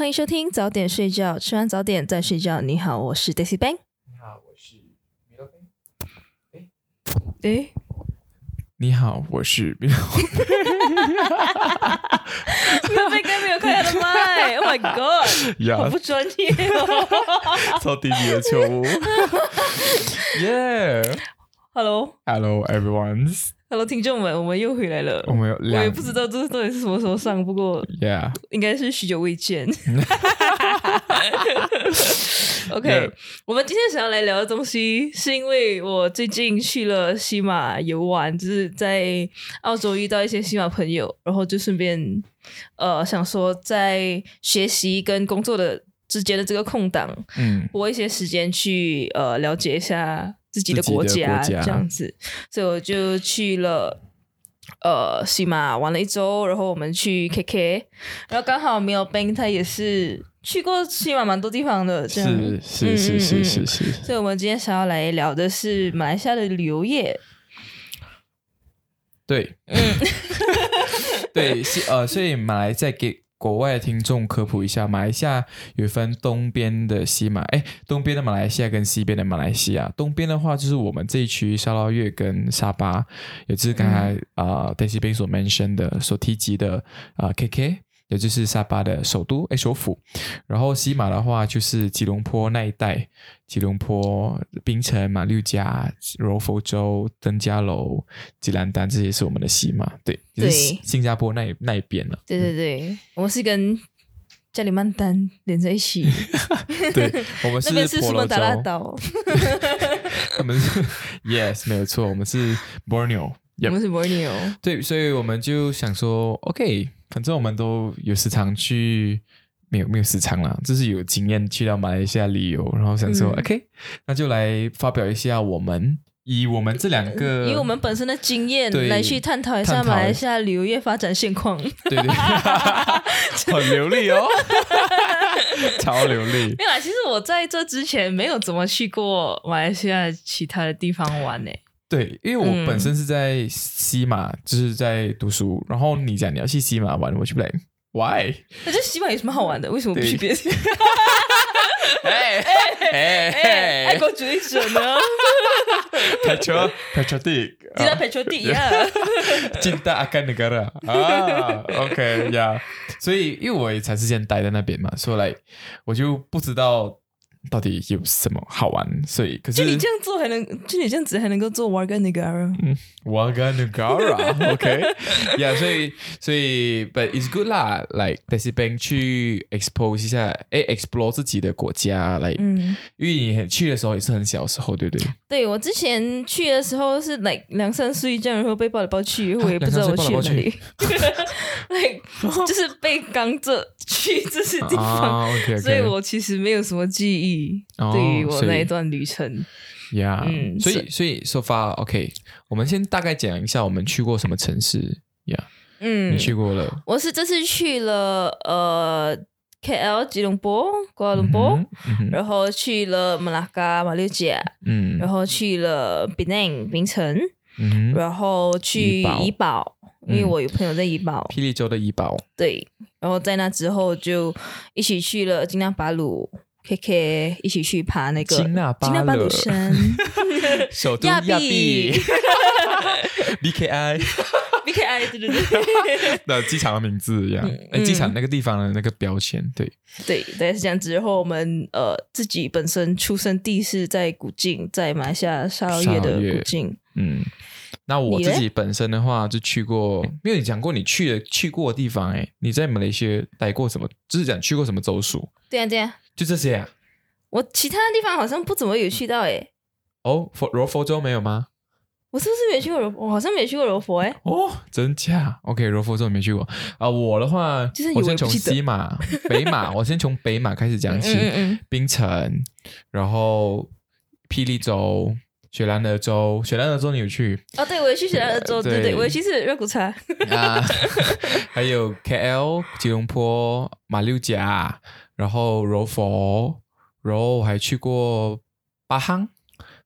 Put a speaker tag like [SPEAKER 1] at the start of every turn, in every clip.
[SPEAKER 1] 欢迎收听早点睡觉，吃完早点再睡觉。你好，我是 Daisy Bang。
[SPEAKER 2] 你好，我是米洛菲。
[SPEAKER 1] 诶，
[SPEAKER 2] 你好，我是米洛菲。
[SPEAKER 1] 米洛菲刚没有开他的麦，Oh my God，
[SPEAKER 2] 呀
[SPEAKER 1] 好不专业哦。
[SPEAKER 2] 超低级的错误。Yeah，Hello Hello，Hello，everyone，
[SPEAKER 1] 听众们，我们又回来了。
[SPEAKER 2] 我们有
[SPEAKER 1] 我也
[SPEAKER 2] 两
[SPEAKER 1] 不知道这到底是什么时候上，不过
[SPEAKER 2] Yeah，
[SPEAKER 1] 应该是许久未见。
[SPEAKER 2] OK，Yeah
[SPEAKER 1] 我们今天想要来聊的东西，是因为我最近去了西马游玩，就是在澳洲遇到一些西马朋友，然后就顺便呃想说，在学习跟工作的之间的这个空档，
[SPEAKER 2] 嗯
[SPEAKER 1] 拨一些时间去呃了解一下自己的国家，这样子，所以我就去了。呃，西马玩了一周，然后我们去 KK，然后刚好没有 Ben 他也是去过西马蛮多地方的，这样。
[SPEAKER 2] 是是是是
[SPEAKER 1] 嗯嗯嗯。
[SPEAKER 2] 是是，
[SPEAKER 1] 所以我们今天想要来聊的是马来西亚的旅游业。
[SPEAKER 2] 对，
[SPEAKER 1] 嗯。
[SPEAKER 2] 对，是呃，所以马来再给国外的听众科普一下，马来西亚有分东边的西马，哎，东边的马来西亚跟西边的马来西亚。东边的话就是我们这一区沙捞越跟沙巴，也就是刚才啊 Daisy b 所 mention 的所提及的啊、KK。也就是沙巴的首都哎首府，然后西马的话就是吉隆坡那一带，吉隆坡、槟城、马六甲、柔佛州、登嘉楼、吉兰丹这些是我们的西马，对，就是新加坡那一那一边了。
[SPEAKER 1] 对对对，我们是跟加里曼丹连在一起，
[SPEAKER 2] 对，我们
[SPEAKER 1] 那边是
[SPEAKER 2] 是婆罗
[SPEAKER 1] 苏门答腊
[SPEAKER 2] 洲，
[SPEAKER 1] 岛，
[SPEAKER 2] 我们是 yes 没有错，我们是 Borneo。
[SPEAKER 1] 我们是 Borneo。
[SPEAKER 2] 对，所以我们就想说，OK，反正我们都有时常去，没有没有时常啦，就是有经验去到马来西亚旅游，然后想说、
[SPEAKER 1] 嗯
[SPEAKER 2] OK，那就来发表一下我们以我们这两个，
[SPEAKER 1] 以我们本身的经验
[SPEAKER 2] 对
[SPEAKER 1] 来去探讨一下马来西亚旅游业发展现况。
[SPEAKER 2] 对对，很流利哦，超流利。
[SPEAKER 1] 没有啦，其实我在这之前没有怎么去过马来西亚其他的地方玩呢。
[SPEAKER 2] 对，因为我
[SPEAKER 1] 嗯
[SPEAKER 2] 本身是在西马，就是在读书，然后你讲你要去西马玩，我去不来，Why？
[SPEAKER 1] 那这西马有什么好玩的？为什么不
[SPEAKER 2] 对
[SPEAKER 1] 去别的地方？
[SPEAKER 2] 哎
[SPEAKER 1] 哎，
[SPEAKER 2] 哎
[SPEAKER 1] 爱国主义者呢？
[SPEAKER 2] Petro
[SPEAKER 1] Patriotic，Tidak patriotic 呀。
[SPEAKER 2] cinta akan negara 啊，OK 呀、所以因为我也长时间待在那边嘛，所以来我就不知道到底有什么好玩，所以可是
[SPEAKER 1] 就你这样做还能，就你这样子还能够做 Warga Negara。
[SPEAKER 2] Warga Negara，OK，呀，所以所以，but it's good 啦，like Daisy Bank 去 expose 一下，哎，explore 自己的国家，来、
[SPEAKER 1] 嗯，
[SPEAKER 2] 因为你很去的时候也是很小时候，对不对？
[SPEAKER 1] 对我之前去的时候是 like 两三岁这样，然后被抱来抱去，我也不知道我去哪里。like 就是被刚着去这些地方。
[SPEAKER 2] 啊，OK，
[SPEAKER 1] 所以我其实没有什么记忆
[SPEAKER 2] 哦
[SPEAKER 1] 对于我那一段旅程。
[SPEAKER 2] 呀，
[SPEAKER 1] 嗯
[SPEAKER 2] 所以所以 so far OK，我们先大概讲一下我们去过什么城市呀？
[SPEAKER 1] 嗯
[SPEAKER 2] 你，去过了？
[SPEAKER 1] 我是这次去了呃 KL 吉隆坡、瓜隆坡，然后去了马拉嘎、马六甲，
[SPEAKER 2] 嗯
[SPEAKER 1] 然后去了 Penang 槟城，
[SPEAKER 2] 嗯，
[SPEAKER 1] 然后去
[SPEAKER 2] 怡保，
[SPEAKER 1] 因为
[SPEAKER 2] 嗯
[SPEAKER 1] 我有朋友在怡保，
[SPEAKER 2] 霹雳州的怡保，
[SPEAKER 1] 对，然后在那之后就一起去了金纳巴鲁。K K 一起去爬那个
[SPEAKER 2] 金纳巴
[SPEAKER 1] 金纳巴鲁
[SPEAKER 2] 鲁
[SPEAKER 1] 山
[SPEAKER 2] 首都
[SPEAKER 1] 亚
[SPEAKER 2] 亚
[SPEAKER 1] 庇
[SPEAKER 2] 庇
[SPEAKER 1] ，BKI，B K I 对对对。
[SPEAKER 2] 那机场的名字一样，哎，
[SPEAKER 1] 嗯。
[SPEAKER 2] 机场那个地方的那个标签，对，
[SPEAKER 1] 对，大概是这样子。然后我们呃自己本身出生地是在古晋，在马来西亚沙捞越的古晋，
[SPEAKER 2] 嗯，那我自己本身的话，就去过，没有你讲过你去的去过的地方，哎，你在马来西亚待过什么？就是讲去过什么州属？
[SPEAKER 1] 对啊对啊，
[SPEAKER 2] 就这些啊？
[SPEAKER 1] 我其他的地方好像不怎么有去到诶。
[SPEAKER 2] 哦，佛柔佛州没有吗？
[SPEAKER 1] 我是不是没去过柔佛？我好像没去过柔佛诶。
[SPEAKER 2] 哦，真假？OK，柔佛州你没去过啊？我的话，
[SPEAKER 1] 就是以
[SPEAKER 2] 我先从西马、北马，我先从北马开始讲起，
[SPEAKER 1] 嗯嗯
[SPEAKER 2] 槟城，然后霹雳州、雪兰莪州，雪兰莪州你有去
[SPEAKER 1] 哦，对，我也去雪兰莪州，对
[SPEAKER 2] 对
[SPEAKER 1] 对，我也去吃热骨茶。
[SPEAKER 2] 啊？还有 KL、吉隆坡、马六甲，然后柔佛，然后我还去过巴夯、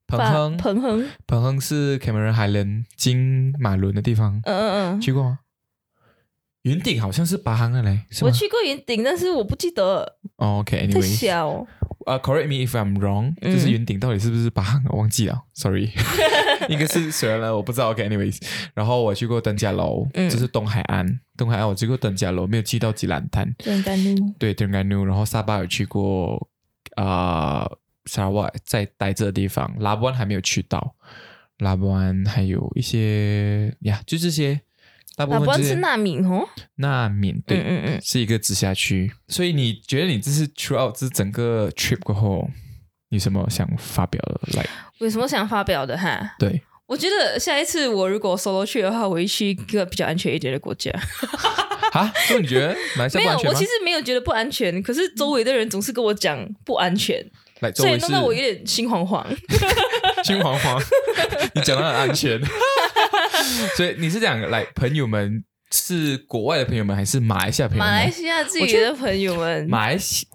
[SPEAKER 2] 彭亨，
[SPEAKER 1] 彭亨，
[SPEAKER 2] 彭亨是 Cameron Highland 金马伦的地方，
[SPEAKER 1] 嗯嗯嗯，
[SPEAKER 2] 去过吗？云顶好像是巴夯的嘞，
[SPEAKER 1] 我去过云顶，但是我不记得，
[SPEAKER 2] 哦
[SPEAKER 1] 太
[SPEAKER 2] ，OK，Anyway，
[SPEAKER 1] 小。哦。
[SPEAKER 2] 呃、c o r r e c t me if I'm wrong，、
[SPEAKER 1] 嗯。
[SPEAKER 2] 就是云顶到底是不是巴夯？我忘记了，sorry，应该是虽然了，我不知道。OK，anyways，、然后我去过登嘉楼，
[SPEAKER 1] 嗯。
[SPEAKER 2] 就是东海岸，东海岸我去过登嘉楼，没有去到吉兰滩，对，登嘉努，然后沙巴有去过，啊、沙拉瓦在待着的地方，拉布安还没有去到，拉布安还有一些呀，就这些，大部
[SPEAKER 1] 老
[SPEAKER 2] 分这些
[SPEAKER 1] 不是纳米哦。
[SPEAKER 2] 纳缅对。
[SPEAKER 1] 嗯嗯嗯，
[SPEAKER 2] 是一个直辖区，所以你觉得你这是 throughout 这整个 trip 过后，你有什么想发表的？来，
[SPEAKER 1] 有什么想发表的哈？
[SPEAKER 2] 对，
[SPEAKER 1] 我觉得下一次我如果 solo 去的话，我会去一个比较安全一点的国家。
[SPEAKER 2] 啊，所以你觉得马来西
[SPEAKER 1] 没有，我其？实没有觉得不安全，可是周围的人总是跟我讲不安全，
[SPEAKER 2] 来，
[SPEAKER 1] 所以弄到我有点心惶惶。
[SPEAKER 2] 心惶惶，你讲的很安全，所以你是讲来朋友们是国外的朋友们，还是马来西亚朋友们？
[SPEAKER 1] 马来西亚自己的朋友们，
[SPEAKER 2] 马来西，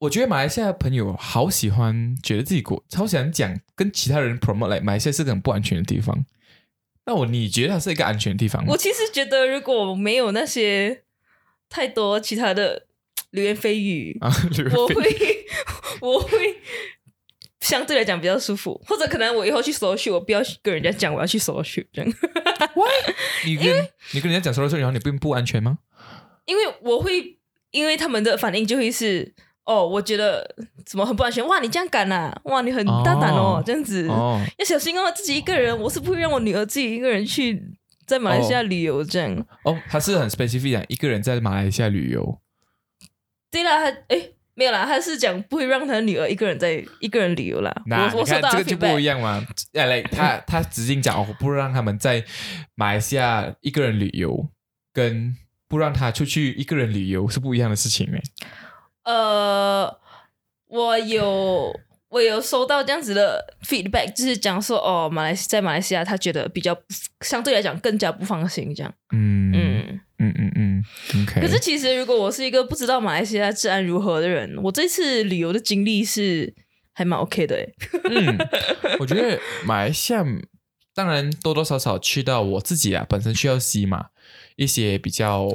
[SPEAKER 2] 我觉得马来西亚朋友好喜欢，觉得自己国超喜欢讲跟其他人 promote 来马来西亚是个很不安全的地方。那我你觉得它是一个安全的地方吗
[SPEAKER 1] 我？其实觉得如果没有那些太多其他的 流言蜚语，
[SPEAKER 2] 啊，
[SPEAKER 1] 我会 我会相对来讲比较舒服，或者可能我以后去 solo 去，我不要跟人家讲我要去 solo 去这样，
[SPEAKER 2] 你跟你跟人家讲说的时候，然后你并不安全吗？
[SPEAKER 1] 因为我会因为他们的反应就会是。哦，我觉得怎么很不安全？哇，你这样敢啊！哇，你很大胆哦，
[SPEAKER 2] 哦
[SPEAKER 1] 这样子、
[SPEAKER 2] 哦，
[SPEAKER 1] 要小心哦，自己一个人，我是不会让我女儿自己一个人去在马来西亚旅游这样。
[SPEAKER 2] 哦，他是很 specific 讲一个人在马来西亚旅游，
[SPEAKER 1] 对啦，他诶没有啦，他是讲不会让他女儿一个人在一个人旅游啦。
[SPEAKER 2] 那
[SPEAKER 1] 我我收到的
[SPEAKER 2] 看这个就不一样嘛。哎，来，他他直接讲，我不让他们在马来西亚一个人旅游，跟不让他出去一个人旅游是不一样的事情哎。
[SPEAKER 1] 呃，我有我有收到这样子的 feedback，就是讲说哦，马来西在马来西亚，他觉得比较相对来讲更加不放心这样。
[SPEAKER 2] 嗯嗯
[SPEAKER 1] 嗯，
[SPEAKER 2] 嗯嗯嗯，OK。
[SPEAKER 1] 可是其实如果我是一个不知道马来西亚治安如何的人，我这次旅游的经历是还蛮 OK 的诶。
[SPEAKER 2] 嗯，我觉得马来西亚当然多多少少去到我自己啊，本身去到西马一些比较。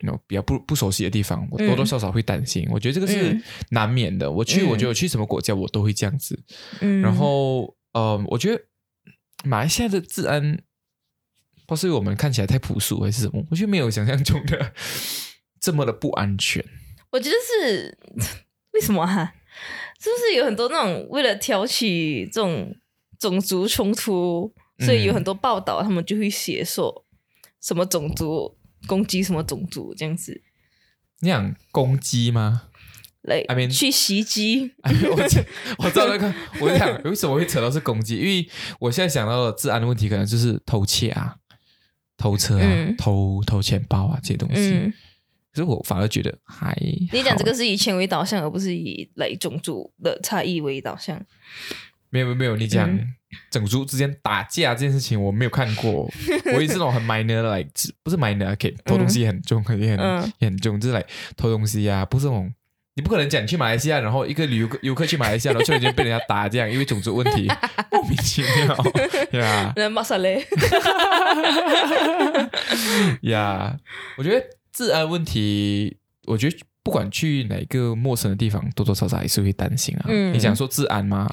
[SPEAKER 2] you know 比较不不熟悉的地方，我多多少少会担心。我觉得这个是
[SPEAKER 1] 嗯
[SPEAKER 2] 难免的。我去，
[SPEAKER 1] 嗯
[SPEAKER 2] 我觉得我去什么国家我都会这样子。
[SPEAKER 1] 嗯，
[SPEAKER 2] 然后，呃，我觉得马来西亚的治安，不是我们看起来太朴素还是什么，我觉得没有想象中的 这么的不安全。
[SPEAKER 1] 我觉得是为什么啊？是不是有很多那种为了挑起这种种族冲突，所以有很多报道，他们就会写说什么种族攻击什么种族这样子，
[SPEAKER 2] 你想攻击吗？
[SPEAKER 1] 来
[SPEAKER 2] I mean-
[SPEAKER 1] 去袭击。
[SPEAKER 2] 哎我知我知道那个，我在想为什么会扯到是攻击？因为我现在想到的治安的问题，可能就是偷窃啊、偷车啊、
[SPEAKER 1] 嗯
[SPEAKER 2] 偷偷钱包啊这些东西。
[SPEAKER 1] 嗯，
[SPEAKER 2] 可是我反而觉得还
[SPEAKER 1] 你讲这个是以钱为导向，而不是以来种族的差异为导向。
[SPEAKER 2] 没有没有没有，你讲
[SPEAKER 1] 嗯
[SPEAKER 2] 种族之间打架这件事情我没有看过，我也是那种很 minor 的，like 不是 minor，可以偷东西很重，也很、
[SPEAKER 1] 嗯
[SPEAKER 2] 也很重，就是来偷东西啊，不是那种。你不可能讲你去马来西亚，然后一个旅游游客去马来西亚，然后突然间被人家打这样，因为种族问题，莫名其妙呀
[SPEAKER 1] 那马萨雷，
[SPEAKER 2] 呀！我觉得治安问题，我觉得不管去哪个陌生的地方，多多少少还是会担心啊。
[SPEAKER 1] 嗯
[SPEAKER 2] 你讲说治安吗？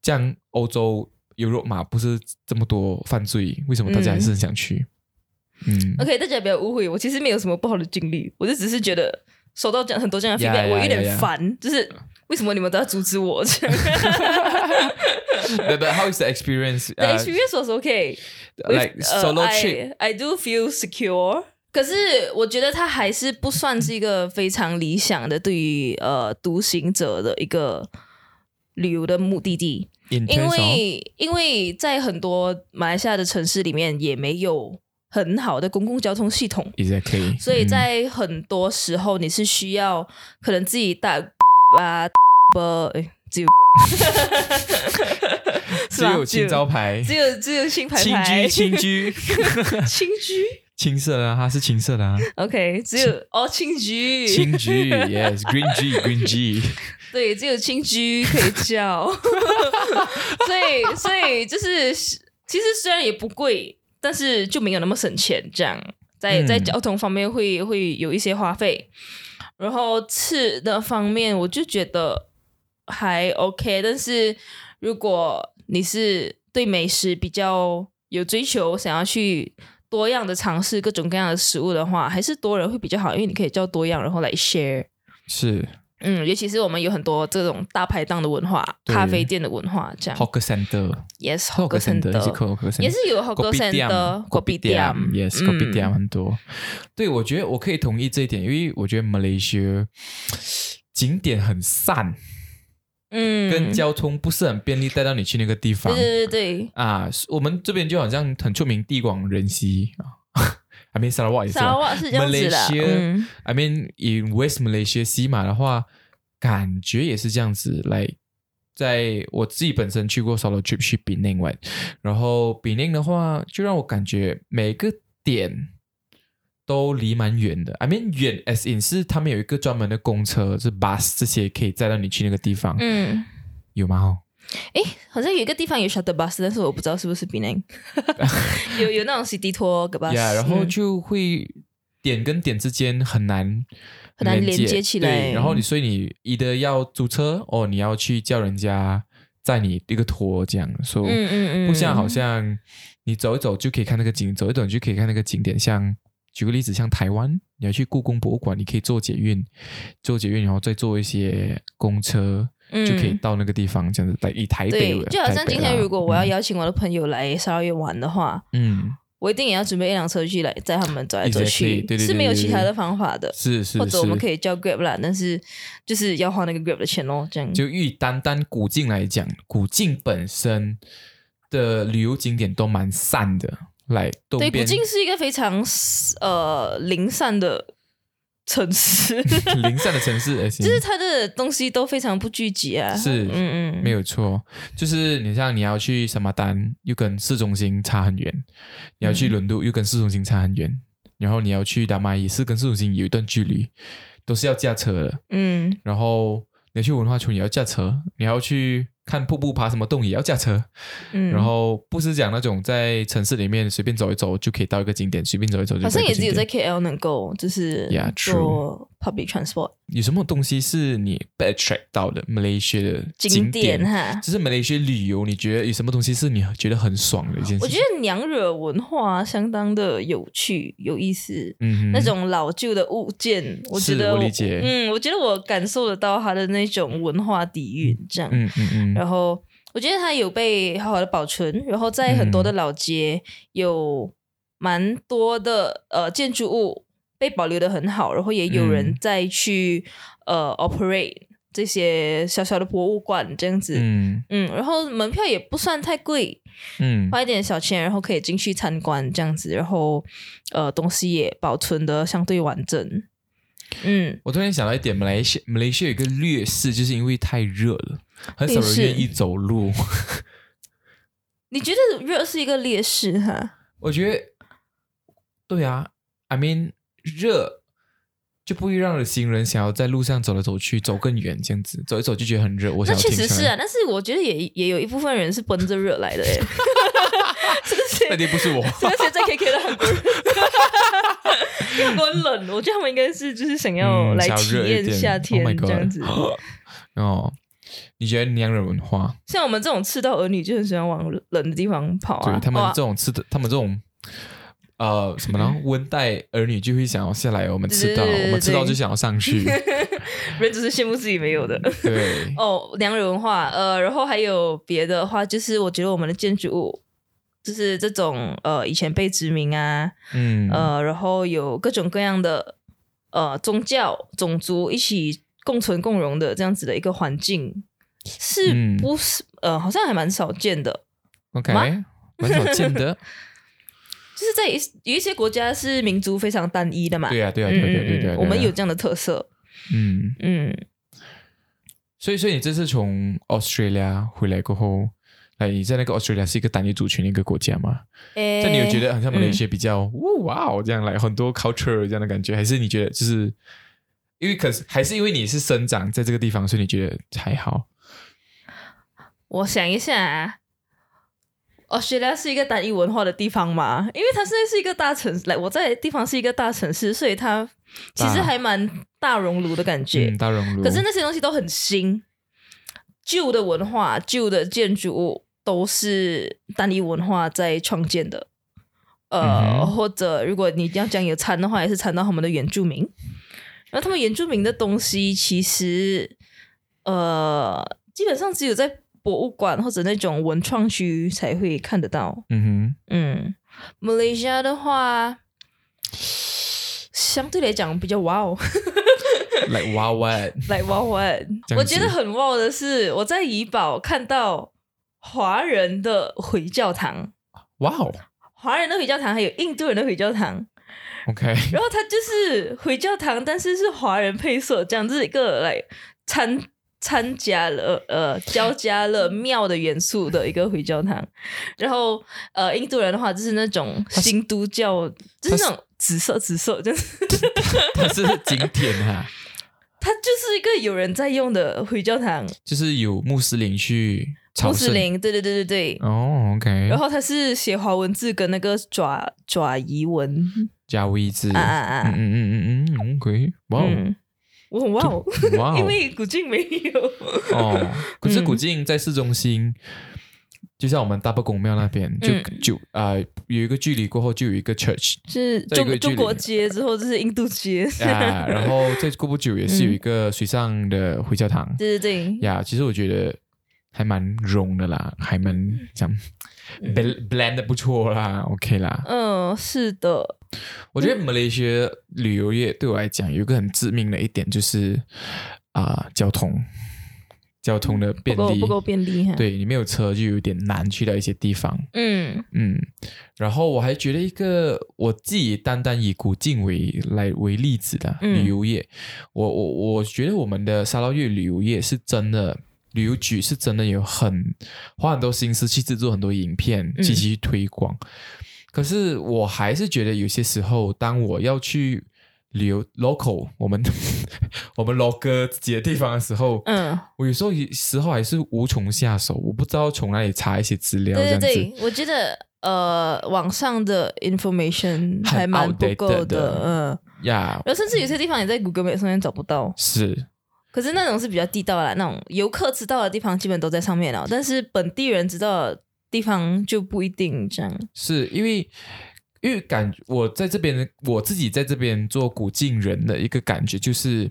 [SPEAKER 2] 这样欧洲、欧洲嘛，不是这么多犯罪，为什么大家还是很想去？嗯
[SPEAKER 1] OK，大家不要误会，我其实没有什么不好的经历，我就只是觉得收到这样很多这样的
[SPEAKER 2] 呀
[SPEAKER 1] feedback，我有点烦，就是为什么你们都要阻止我？这样
[SPEAKER 2] But, but how is the experience?
[SPEAKER 1] The
[SPEAKER 2] uh,
[SPEAKER 1] experience was okay.
[SPEAKER 2] like
[SPEAKER 1] With- uh,
[SPEAKER 2] solo
[SPEAKER 1] I-
[SPEAKER 2] trip?
[SPEAKER 1] I do feel secure. 可是我觉得它还是不算是一个非常理想的对于呃独行者的一个旅游的目的地，因为因为在很多马来西亚的城市里面也没有很好的公共交通系统
[SPEAKER 2] ，exactly，
[SPEAKER 1] 所以
[SPEAKER 2] 嗯。
[SPEAKER 1] 在很多时候你是需要可能自己打 啊不 哎只有
[SPEAKER 2] 只有青招牌，
[SPEAKER 1] 只有只有新牌
[SPEAKER 2] 青
[SPEAKER 1] 牌
[SPEAKER 2] 居青居。
[SPEAKER 1] 青 居？
[SPEAKER 2] 青色的啊，它是青色的啊
[SPEAKER 1] ，OK 只有哦青居。
[SPEAKER 2] 青居 yes，green G green G，
[SPEAKER 1] 对只有青居可以叫，所以所以就是其实虽然也不贵，但是就没有那么省钱，这样在
[SPEAKER 2] 嗯。
[SPEAKER 1] 在交通方面会会有一些花费，然后吃的方面我就觉得还 OK，但是如果你是对美食比较有追求，想要去多样的尝试各种各样的食物的话，还是多人会比较好，因为你可以叫多样，然后来 share。
[SPEAKER 2] 是
[SPEAKER 1] 嗯，尤其是我们有很多这种大排档的文化、咖啡店的文化，这样。
[SPEAKER 2] hawker center。Center 是
[SPEAKER 1] center
[SPEAKER 2] hawker center，
[SPEAKER 1] 也是有 hawker center、
[SPEAKER 2] kopitiam
[SPEAKER 1] kopitiam
[SPEAKER 2] yes
[SPEAKER 1] 嗯
[SPEAKER 2] kopitiam 很多。对，我觉得我可以同意这一点，因为我觉得 Malaysia 景点很散，
[SPEAKER 1] 嗯，
[SPEAKER 2] 跟交通不是很便利，带到你去那个地方
[SPEAKER 1] 对对对对，
[SPEAKER 2] 啊。我们这边就好像很出名地广人稀啊。I mean Sarawak 也是
[SPEAKER 1] 这样子的
[SPEAKER 2] ，Malaysia
[SPEAKER 1] 嗯
[SPEAKER 2] I mean in West Malaysia 西马的话，感觉也是这样子。来，在我自己本身去过 solo trip 去 Penang 玩，然后 Penang 的话，就让我感觉每个点都离蛮远的。I mean 远 as in 是他们有一个专门的公车，是 bus 这些可以载到你去那个地方，
[SPEAKER 1] 嗯，
[SPEAKER 2] 有吗？哦，
[SPEAKER 1] 诶，好像有一个地方有 shuttle bus，但是我不知道是不是 Penang，有有那种 city tour 的 bus，
[SPEAKER 2] 呀，然后
[SPEAKER 1] 嗯
[SPEAKER 2] 就会点跟点之间很难
[SPEAKER 1] 很难
[SPEAKER 2] 连
[SPEAKER 1] 连接起来
[SPEAKER 2] 对，然后你所以你一的要租车哦，你要去叫人家载你一个托这样，所以
[SPEAKER 1] 嗯嗯嗯，
[SPEAKER 2] 不像好像你走一走就可以看那个景，走一走就可以看那个景点。像举个例子，像台湾，你要去故宫博物馆，你可以坐捷运，坐捷运然后再坐一些公车。就可以
[SPEAKER 1] 嗯
[SPEAKER 2] 到那个地方，这样子。来以台北
[SPEAKER 1] 就好像今天如果我要
[SPEAKER 2] 嗯
[SPEAKER 1] 邀请我的朋友来沙捞越玩的话，
[SPEAKER 2] 嗯，
[SPEAKER 1] 我一定也要准备一辆车去来载他们走来走去，
[SPEAKER 2] 对对对
[SPEAKER 1] 是没有其他的方法的。
[SPEAKER 2] 是是
[SPEAKER 1] 或者我们可以叫 Grab 啦，但是就是要花那个 Grab 的钱哦，这样。
[SPEAKER 2] 就以单单古晋来讲，古晋本身的旅游景点都蛮散的。来
[SPEAKER 1] 对，古
[SPEAKER 2] 边
[SPEAKER 1] 晋是一个非常呃零散的城市，
[SPEAKER 2] 零散的城市，而且
[SPEAKER 1] 就是它的东西都非常不聚集啊。
[SPEAKER 2] 是
[SPEAKER 1] 嗯嗯，
[SPEAKER 2] 没有错，就是你像你要去什么丹，又跟市中心差很远；你要去
[SPEAKER 1] 嗯。
[SPEAKER 2] 伦敦，又跟市中心差很远；然后你要去达玛也是跟市中心有一段距离，都是要驾车的。
[SPEAKER 1] 嗯，
[SPEAKER 2] 然后你要去文化村也要驾车，你要去看瀑布、爬什么洞也要驾车。
[SPEAKER 1] 嗯，
[SPEAKER 2] 然后不是讲那种在城市里面随便走一走就可以到一个景点，随便走一走就
[SPEAKER 1] 好像也只有在 KL 能够就是 public transport
[SPEAKER 2] 有什么东西是你被 attract 到的？Malaysia 的
[SPEAKER 1] 景
[SPEAKER 2] 点
[SPEAKER 1] 点哈。
[SPEAKER 2] 就是马来西亚旅游，你觉得有什么东西是你觉得很爽的一件事？
[SPEAKER 1] 我觉得娘惹文化相当的有趣有意思，
[SPEAKER 2] 嗯，
[SPEAKER 1] 那种老旧的物件，我觉得
[SPEAKER 2] 我理解。
[SPEAKER 1] 嗯，我觉得我感受得到它的那种文化底蕴，这样。
[SPEAKER 2] 嗯嗯嗯，
[SPEAKER 1] 然后我觉得它有被好好的保存，然后在很多
[SPEAKER 2] 嗯。
[SPEAKER 1] 的老街有蛮多的呃建筑物被保留的很好，然后也有人
[SPEAKER 2] 嗯
[SPEAKER 1] 再去、呃 operate 这些小小的博物馆这样子。
[SPEAKER 2] 嗯
[SPEAKER 1] 嗯，然后门票也不算太贵，
[SPEAKER 2] 嗯
[SPEAKER 1] 花一点小钱，然后可以进去参观这样子，然后呃东西也保存的相对完整。嗯，
[SPEAKER 2] 我突然想到一点，马来西亚马来西亚有一个劣势，就是因为太热了，很少人愿意走路。
[SPEAKER 1] 你觉得热是一个劣势哈？
[SPEAKER 2] 我觉得，对啊，I mean，热就不会让行人想要在路上走来走去，走更远这样子，走一走就觉得很热。我
[SPEAKER 1] 那
[SPEAKER 2] 想要停下来
[SPEAKER 1] 确实是啊，，但是我觉得也也有一部分人是奔着热来的诶。这个
[SPEAKER 2] 那
[SPEAKER 1] 是
[SPEAKER 2] 点不是我。
[SPEAKER 1] 这个是在 KK 的韩国人，因为韩国人冷，我觉得他们应该是就是想要
[SPEAKER 2] 嗯
[SPEAKER 1] 来体验夏
[SPEAKER 2] Oh
[SPEAKER 1] 天这样子。
[SPEAKER 2] 哦，你觉得娘惹文化？
[SPEAKER 1] 像我们这种赤道儿女就很喜欢往冷的地方跑啊。
[SPEAKER 2] 对他们
[SPEAKER 1] 哇
[SPEAKER 2] 这种吃的，他们这种呃什么呢？温带儿女就会想要下来，我们吃到，
[SPEAKER 1] 对对对
[SPEAKER 2] 我们吃到就想要上去。
[SPEAKER 1] 人只是羡慕自己没有的。
[SPEAKER 2] 对，
[SPEAKER 1] 哦，良人文化，呃，然后还有别的话，就是我觉得我们的建筑物，就是这种呃以前被殖民啊，
[SPEAKER 2] 嗯，
[SPEAKER 1] 呃，然后有各种各样的呃宗教、种族一起共存共荣的这样子的一个环境，是
[SPEAKER 2] 嗯
[SPEAKER 1] 不是、呃好像还蛮少见的
[SPEAKER 2] ？OK，蛮少见的。
[SPEAKER 1] 就是在一有一些国家是民族非常单一的嘛，
[SPEAKER 2] 对呀，对呀，对呀，对呀对。
[SPEAKER 1] 我们有这样的特色，
[SPEAKER 2] 嗯，
[SPEAKER 1] 嗯，
[SPEAKER 2] 所以，所以你这次从 Australia 回来过后，哎，你在那个 Australia 是一个单一族群的一个国家吗？
[SPEAKER 1] 诶
[SPEAKER 2] 那你有觉得好像马来
[SPEAKER 1] 嗯
[SPEAKER 2] 西亚比较哇哇哦这样来很多 culture 这样的感觉，还是你觉得就是因为可是还是因为你是生长在这个地方，所以你觉得还好？
[SPEAKER 1] 我想一下啊。Australia 是一个单一文化的地方嘛？因为它现在是一个大城市，来我在的地方是一个大城市，所以它其实还蛮大熔炉的感觉。
[SPEAKER 2] 嗯，大熔炉。
[SPEAKER 1] 可是那些东西都很新，旧的文化、旧的建筑物都是单一文化在创建的。呃，
[SPEAKER 2] 嗯
[SPEAKER 1] 或者如果你要讲有掺的话，也是掺到他们的原住民。然后他们原住民的东西，其实呃，基本上只有在博物馆或者那种文创区才会看得到。
[SPEAKER 2] 嗯哼。
[SPEAKER 1] 嗯，马来西亚的话，相对来讲比较哇哦。
[SPEAKER 2] 哼，like 哇哇，
[SPEAKER 1] 来哇哇！
[SPEAKER 2] 这样子。
[SPEAKER 1] 我觉得很哇的是，我在怡保看到华人的回教堂，
[SPEAKER 2] 哇哦。
[SPEAKER 1] 华人的回教堂还有印度人的回教堂
[SPEAKER 2] ，，OK，
[SPEAKER 1] 然后它就是回教堂，但是是华人配色，这样这是一个来参参加了呃交加了庙的元素的一个回教堂。然后呃印度人的话就是那种新都教，就是那种紫色紫色，就是
[SPEAKER 2] 它是景点哈，
[SPEAKER 1] 它就是一个有人在用的回教堂，
[SPEAKER 2] 就是有穆斯林去
[SPEAKER 1] 穆斯。林，对对对对对。
[SPEAKER 2] 哦，OK，
[SPEAKER 1] 然后它是写华文字跟那个爪爪夷文
[SPEAKER 2] 加位字，
[SPEAKER 1] 啊啊啊
[SPEAKER 2] 嗯嗯嗯嗯嗯，OK，哇哦
[SPEAKER 1] 嗯，我很哇哦，
[SPEAKER 2] 哇
[SPEAKER 1] 因
[SPEAKER 2] 哦，
[SPEAKER 1] 为古晋没有。
[SPEAKER 2] 哦，可是
[SPEAKER 1] 嗯
[SPEAKER 2] 古晋在市中心，就像我们大伯公庙那边，就
[SPEAKER 1] 嗯。
[SPEAKER 2] 就啊有一个距离过后就有一个 church
[SPEAKER 1] 是中中国街之后就是印度街，
[SPEAKER 2] 啊，然后再过不久也是有一个水上的回教堂。
[SPEAKER 1] 对对对，
[SPEAKER 2] 呀。其实我觉得还蛮融的啦，还蛮这样 blend 的不错啦，OK 啦。
[SPEAKER 1] 嗯，是的，
[SPEAKER 2] 我觉得马来西亚旅游业对我来讲有一个很致命的一点就是啊、交通，交通的便利
[SPEAKER 1] 够不够便利哈。，
[SPEAKER 2] 对你没有车就有点难去到一些地方。
[SPEAKER 1] 嗯
[SPEAKER 2] 嗯，然后我还觉得一个我自己单单以古晋为来为例子的
[SPEAKER 1] 嗯
[SPEAKER 2] 旅游业，我我我觉得我们的沙捞越旅游业是真的。旅游局是真的有很花很多心思去制作很多影片，
[SPEAKER 1] 嗯
[SPEAKER 2] 积极去推广。可是我还是觉得有些时候，当我要去旅游 local 我们 我们 local 自己的地方的时候，
[SPEAKER 1] 嗯，
[SPEAKER 2] 我有时候时候还是无从下手，我不知道从哪里查一些资料，这
[SPEAKER 1] 对
[SPEAKER 2] 样子。
[SPEAKER 1] 对对，我觉得呃，网上的 information 还蛮不够
[SPEAKER 2] 的
[SPEAKER 1] 嗯，
[SPEAKER 2] 呀
[SPEAKER 1] 然后甚至有些地方你在 Google Map 上面找不到。
[SPEAKER 2] 是
[SPEAKER 1] 可是那种是比较地道啦，那种游客知道的地方基本都在上面了，但是本地人知道的地方就不一定这样。
[SPEAKER 2] 是因为因为感我在这边我自己在这边做古晋人的一个感觉就是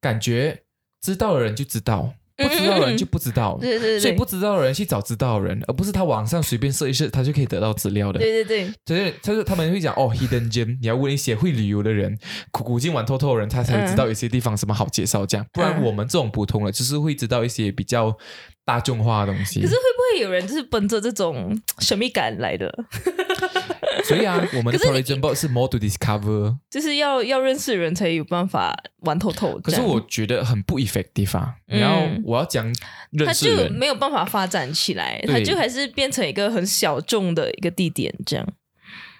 [SPEAKER 2] 感觉知道的人就知道，不知道的人就不知道。
[SPEAKER 1] 对对对，
[SPEAKER 2] 所以不知道的人去找知道的人，而不是他网上随便设一设，他就可以得到资料的。
[SPEAKER 1] 对对对，
[SPEAKER 2] 所以，他就他们会讲哦，hidden gem，你要问一些会旅游的人，古古晋玩透透的人，他才会知道有些地方什么好介绍。这样，不然
[SPEAKER 1] 嗯
[SPEAKER 2] 我们这种普通的，就是会知道一些比较大众化的东西。
[SPEAKER 1] 可是会不会有人就是奔着这种神秘感来的？
[SPEAKER 2] 所以啊，我们 tourism board 是 more to discover，
[SPEAKER 1] 就是要要认识人才有办法玩透透。
[SPEAKER 2] 可是我觉得很不 effective 啊。
[SPEAKER 1] 嗯
[SPEAKER 2] 然后我要讲认
[SPEAKER 1] 它就没有办法发展起来，
[SPEAKER 2] 对
[SPEAKER 1] 它就还是变成一个很小众的一个地点这样。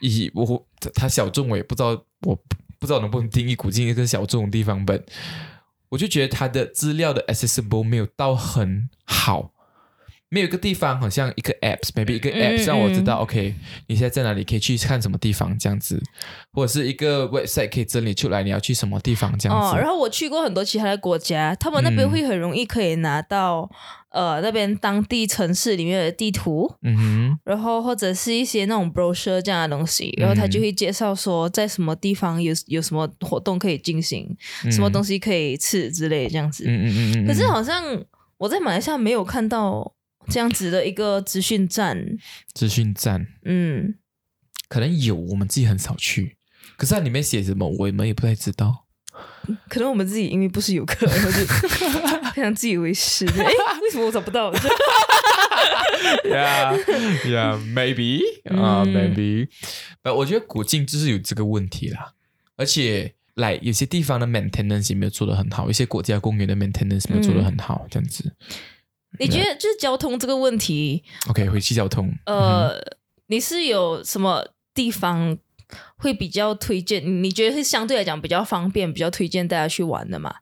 [SPEAKER 2] 以我他小众，我也不知道，我不知道能不能定义古今一个小众的地方，but 我就觉得他的资料的 accessible 没有到很好。没有一个地方好像一个 apps，maybe 一个
[SPEAKER 1] 嗯
[SPEAKER 2] apps 让我知道、
[SPEAKER 1] 嗯
[SPEAKER 2] OK，你现在在哪里可以去看什么地方这样子，或者是一个 website 可以整理出来你要去什么地方这样
[SPEAKER 1] 哦，
[SPEAKER 2] 子。
[SPEAKER 1] 然后我去过很多其他的国家，他们那边
[SPEAKER 2] 嗯
[SPEAKER 1] 会很容易可以拿到、呃那边当地城市里面的地图，
[SPEAKER 2] 嗯哼，
[SPEAKER 1] 然后或者是一些那种 brochure 这样的东西，然后他就会介绍说在什么地方有有什么活动可以进行，什么东西可以吃之类这样子。
[SPEAKER 2] 嗯嗯嗯，
[SPEAKER 1] 可是好像我在马来西亚没有看到这样子的一个资讯站，
[SPEAKER 2] 资讯站
[SPEAKER 1] 嗯，
[SPEAKER 2] 可能有，我们自己很少去。可是它里面写什么，我们也不太知道。
[SPEAKER 1] 可能我们自己因为不是游客，然后就非常自以为是。哎，为什么我找不到？
[SPEAKER 2] yeah, yeah, maybe 啊、
[SPEAKER 1] 嗯
[SPEAKER 2] maybe。呃，我觉得古晋就是有这个问题啦，而且来有些地方的 maintenance 也没有做得很好，一些国家公园的 maintenance 没有做得很好，这样子。
[SPEAKER 1] 你觉得就是交通这个问题
[SPEAKER 2] ，OK，回去交通，
[SPEAKER 1] 呃，你是有什么地方会比较推荐？你觉得是相对来讲比较方便、比较推荐大家去玩的吗？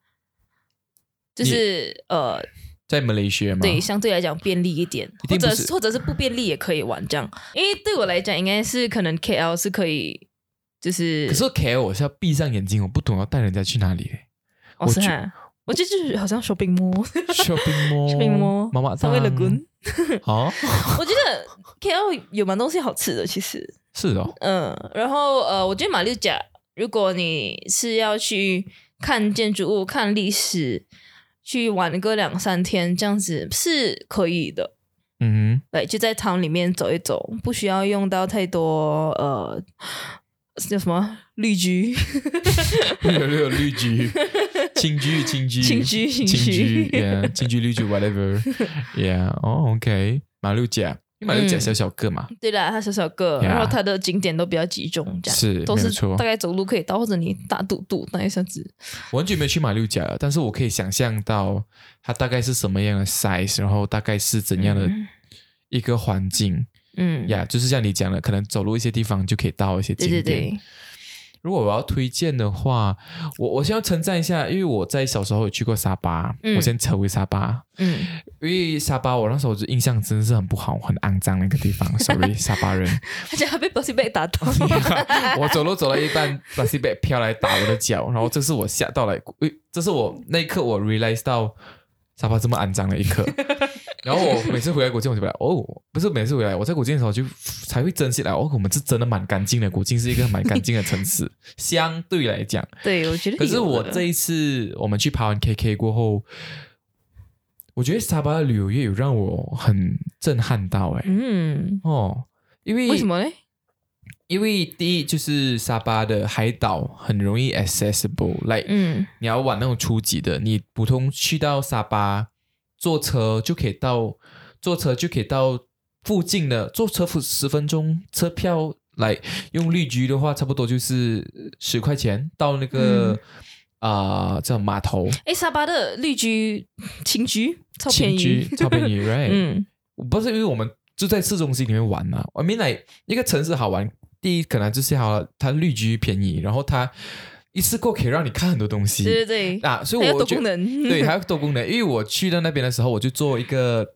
[SPEAKER 1] 就是呃，
[SPEAKER 2] 在马来西亚嘛，
[SPEAKER 1] 对，相对来讲便利一点，或者或者是不便利也可以玩这样。因为对我来讲，应该是可能 KL 是可以，就是
[SPEAKER 2] 可是 KL 我是要闭上眼睛，我不懂要带人家去哪里。我
[SPEAKER 1] 是哈，我觉得就是好像 shopping mall。
[SPEAKER 2] shopping
[SPEAKER 1] mall，shopping mall，
[SPEAKER 2] 妈妈
[SPEAKER 1] 三味
[SPEAKER 2] 档
[SPEAKER 1] lagoon，
[SPEAKER 2] 哦，
[SPEAKER 1] 我觉得 KL 有蛮东西好吃的，其实，
[SPEAKER 2] 是哦，
[SPEAKER 1] 嗯，然后呃，我觉得马六甲，如果你是要去看建筑物、看历史，去玩个两三天这样子是可以的。
[SPEAKER 2] 嗯
[SPEAKER 1] 对，就在 town 里面走一走，不需要用到太多呃 叫什么？绿居，
[SPEAKER 2] 哼，有有绿居、青居、青居、
[SPEAKER 1] 青居青
[SPEAKER 2] 青
[SPEAKER 1] 居
[SPEAKER 2] 居，yeah，青居、绿居，whatever，yeah，哦，OK，马六甲，因为马六甲
[SPEAKER 1] 嗯
[SPEAKER 2] 小小个嘛，
[SPEAKER 1] 对啦，它小小个
[SPEAKER 2] Yeah
[SPEAKER 1] 然后它的景点都比较集中，这样。
[SPEAKER 2] 是
[SPEAKER 1] 都是大概走路可以到，或者你打赌赌那一下子，
[SPEAKER 2] 我很久没有去马六甲了，但是我可以想象到它大概是什么样的 size，然后大概是怎样的
[SPEAKER 1] 嗯。
[SPEAKER 2] 一个环境。
[SPEAKER 1] 嗯，
[SPEAKER 2] 呀就是像你讲的，可能走路一些地方就可以到一些景
[SPEAKER 1] 对
[SPEAKER 2] 点。
[SPEAKER 1] 对对，
[SPEAKER 2] 如果我要推荐的话，我我先要称赞一下，因为我在小时候有去过沙巴，
[SPEAKER 1] 嗯。
[SPEAKER 2] 我先扯回沙巴，
[SPEAKER 1] 嗯，
[SPEAKER 2] 因为沙巴我那时候就印象真的是很不好，很肮脏的一个地方，sorry 沙巴人，
[SPEAKER 1] 而且还被 bossy bag 打到，
[SPEAKER 2] 我走路走了一半，plastic bag 飘来打我的脚，然后这是我吓到了，诶这是我那一刻我 realize 到沙巴这么肮脏的一刻。然后我每次回来古晋，我就回来哦，不是每次回来，我在古晋的时候就才会珍惜来哦，我们是真的蛮干净的，古晋是一个蛮干净的城市，相对来讲。
[SPEAKER 1] 对我觉得。
[SPEAKER 2] 可是我这一次我们去爬完 KK 过后，我觉得沙巴的旅游业有让我很震撼到哎、
[SPEAKER 1] 嗯，
[SPEAKER 2] 哦，因为
[SPEAKER 1] 为什么嘞？
[SPEAKER 2] 因为第一就是沙巴的海岛很容易 accessible，like、
[SPEAKER 1] 嗯。
[SPEAKER 2] 你要玩那种初级的，你普通去到沙巴坐车就可以到，坐车就可以到附近的，坐车十分钟，车票来用绿居的话，差不多就是十块钱到那个啊、叫码头，
[SPEAKER 1] 哎，沙巴的绿居、青居超便宜，
[SPEAKER 2] 超便宜，right？
[SPEAKER 1] 嗯。
[SPEAKER 2] 不是因为我们就在市中心里面玩嘛、我 mean like 一个城市好玩，第一可能就是好，它绿居便宜，然后它一次过可以让你看很多东西，
[SPEAKER 1] 对对对，
[SPEAKER 2] 啊，所以我觉得
[SPEAKER 1] 功能，
[SPEAKER 2] 对，还有多功能。因为我去到那边的时候，我就坐一个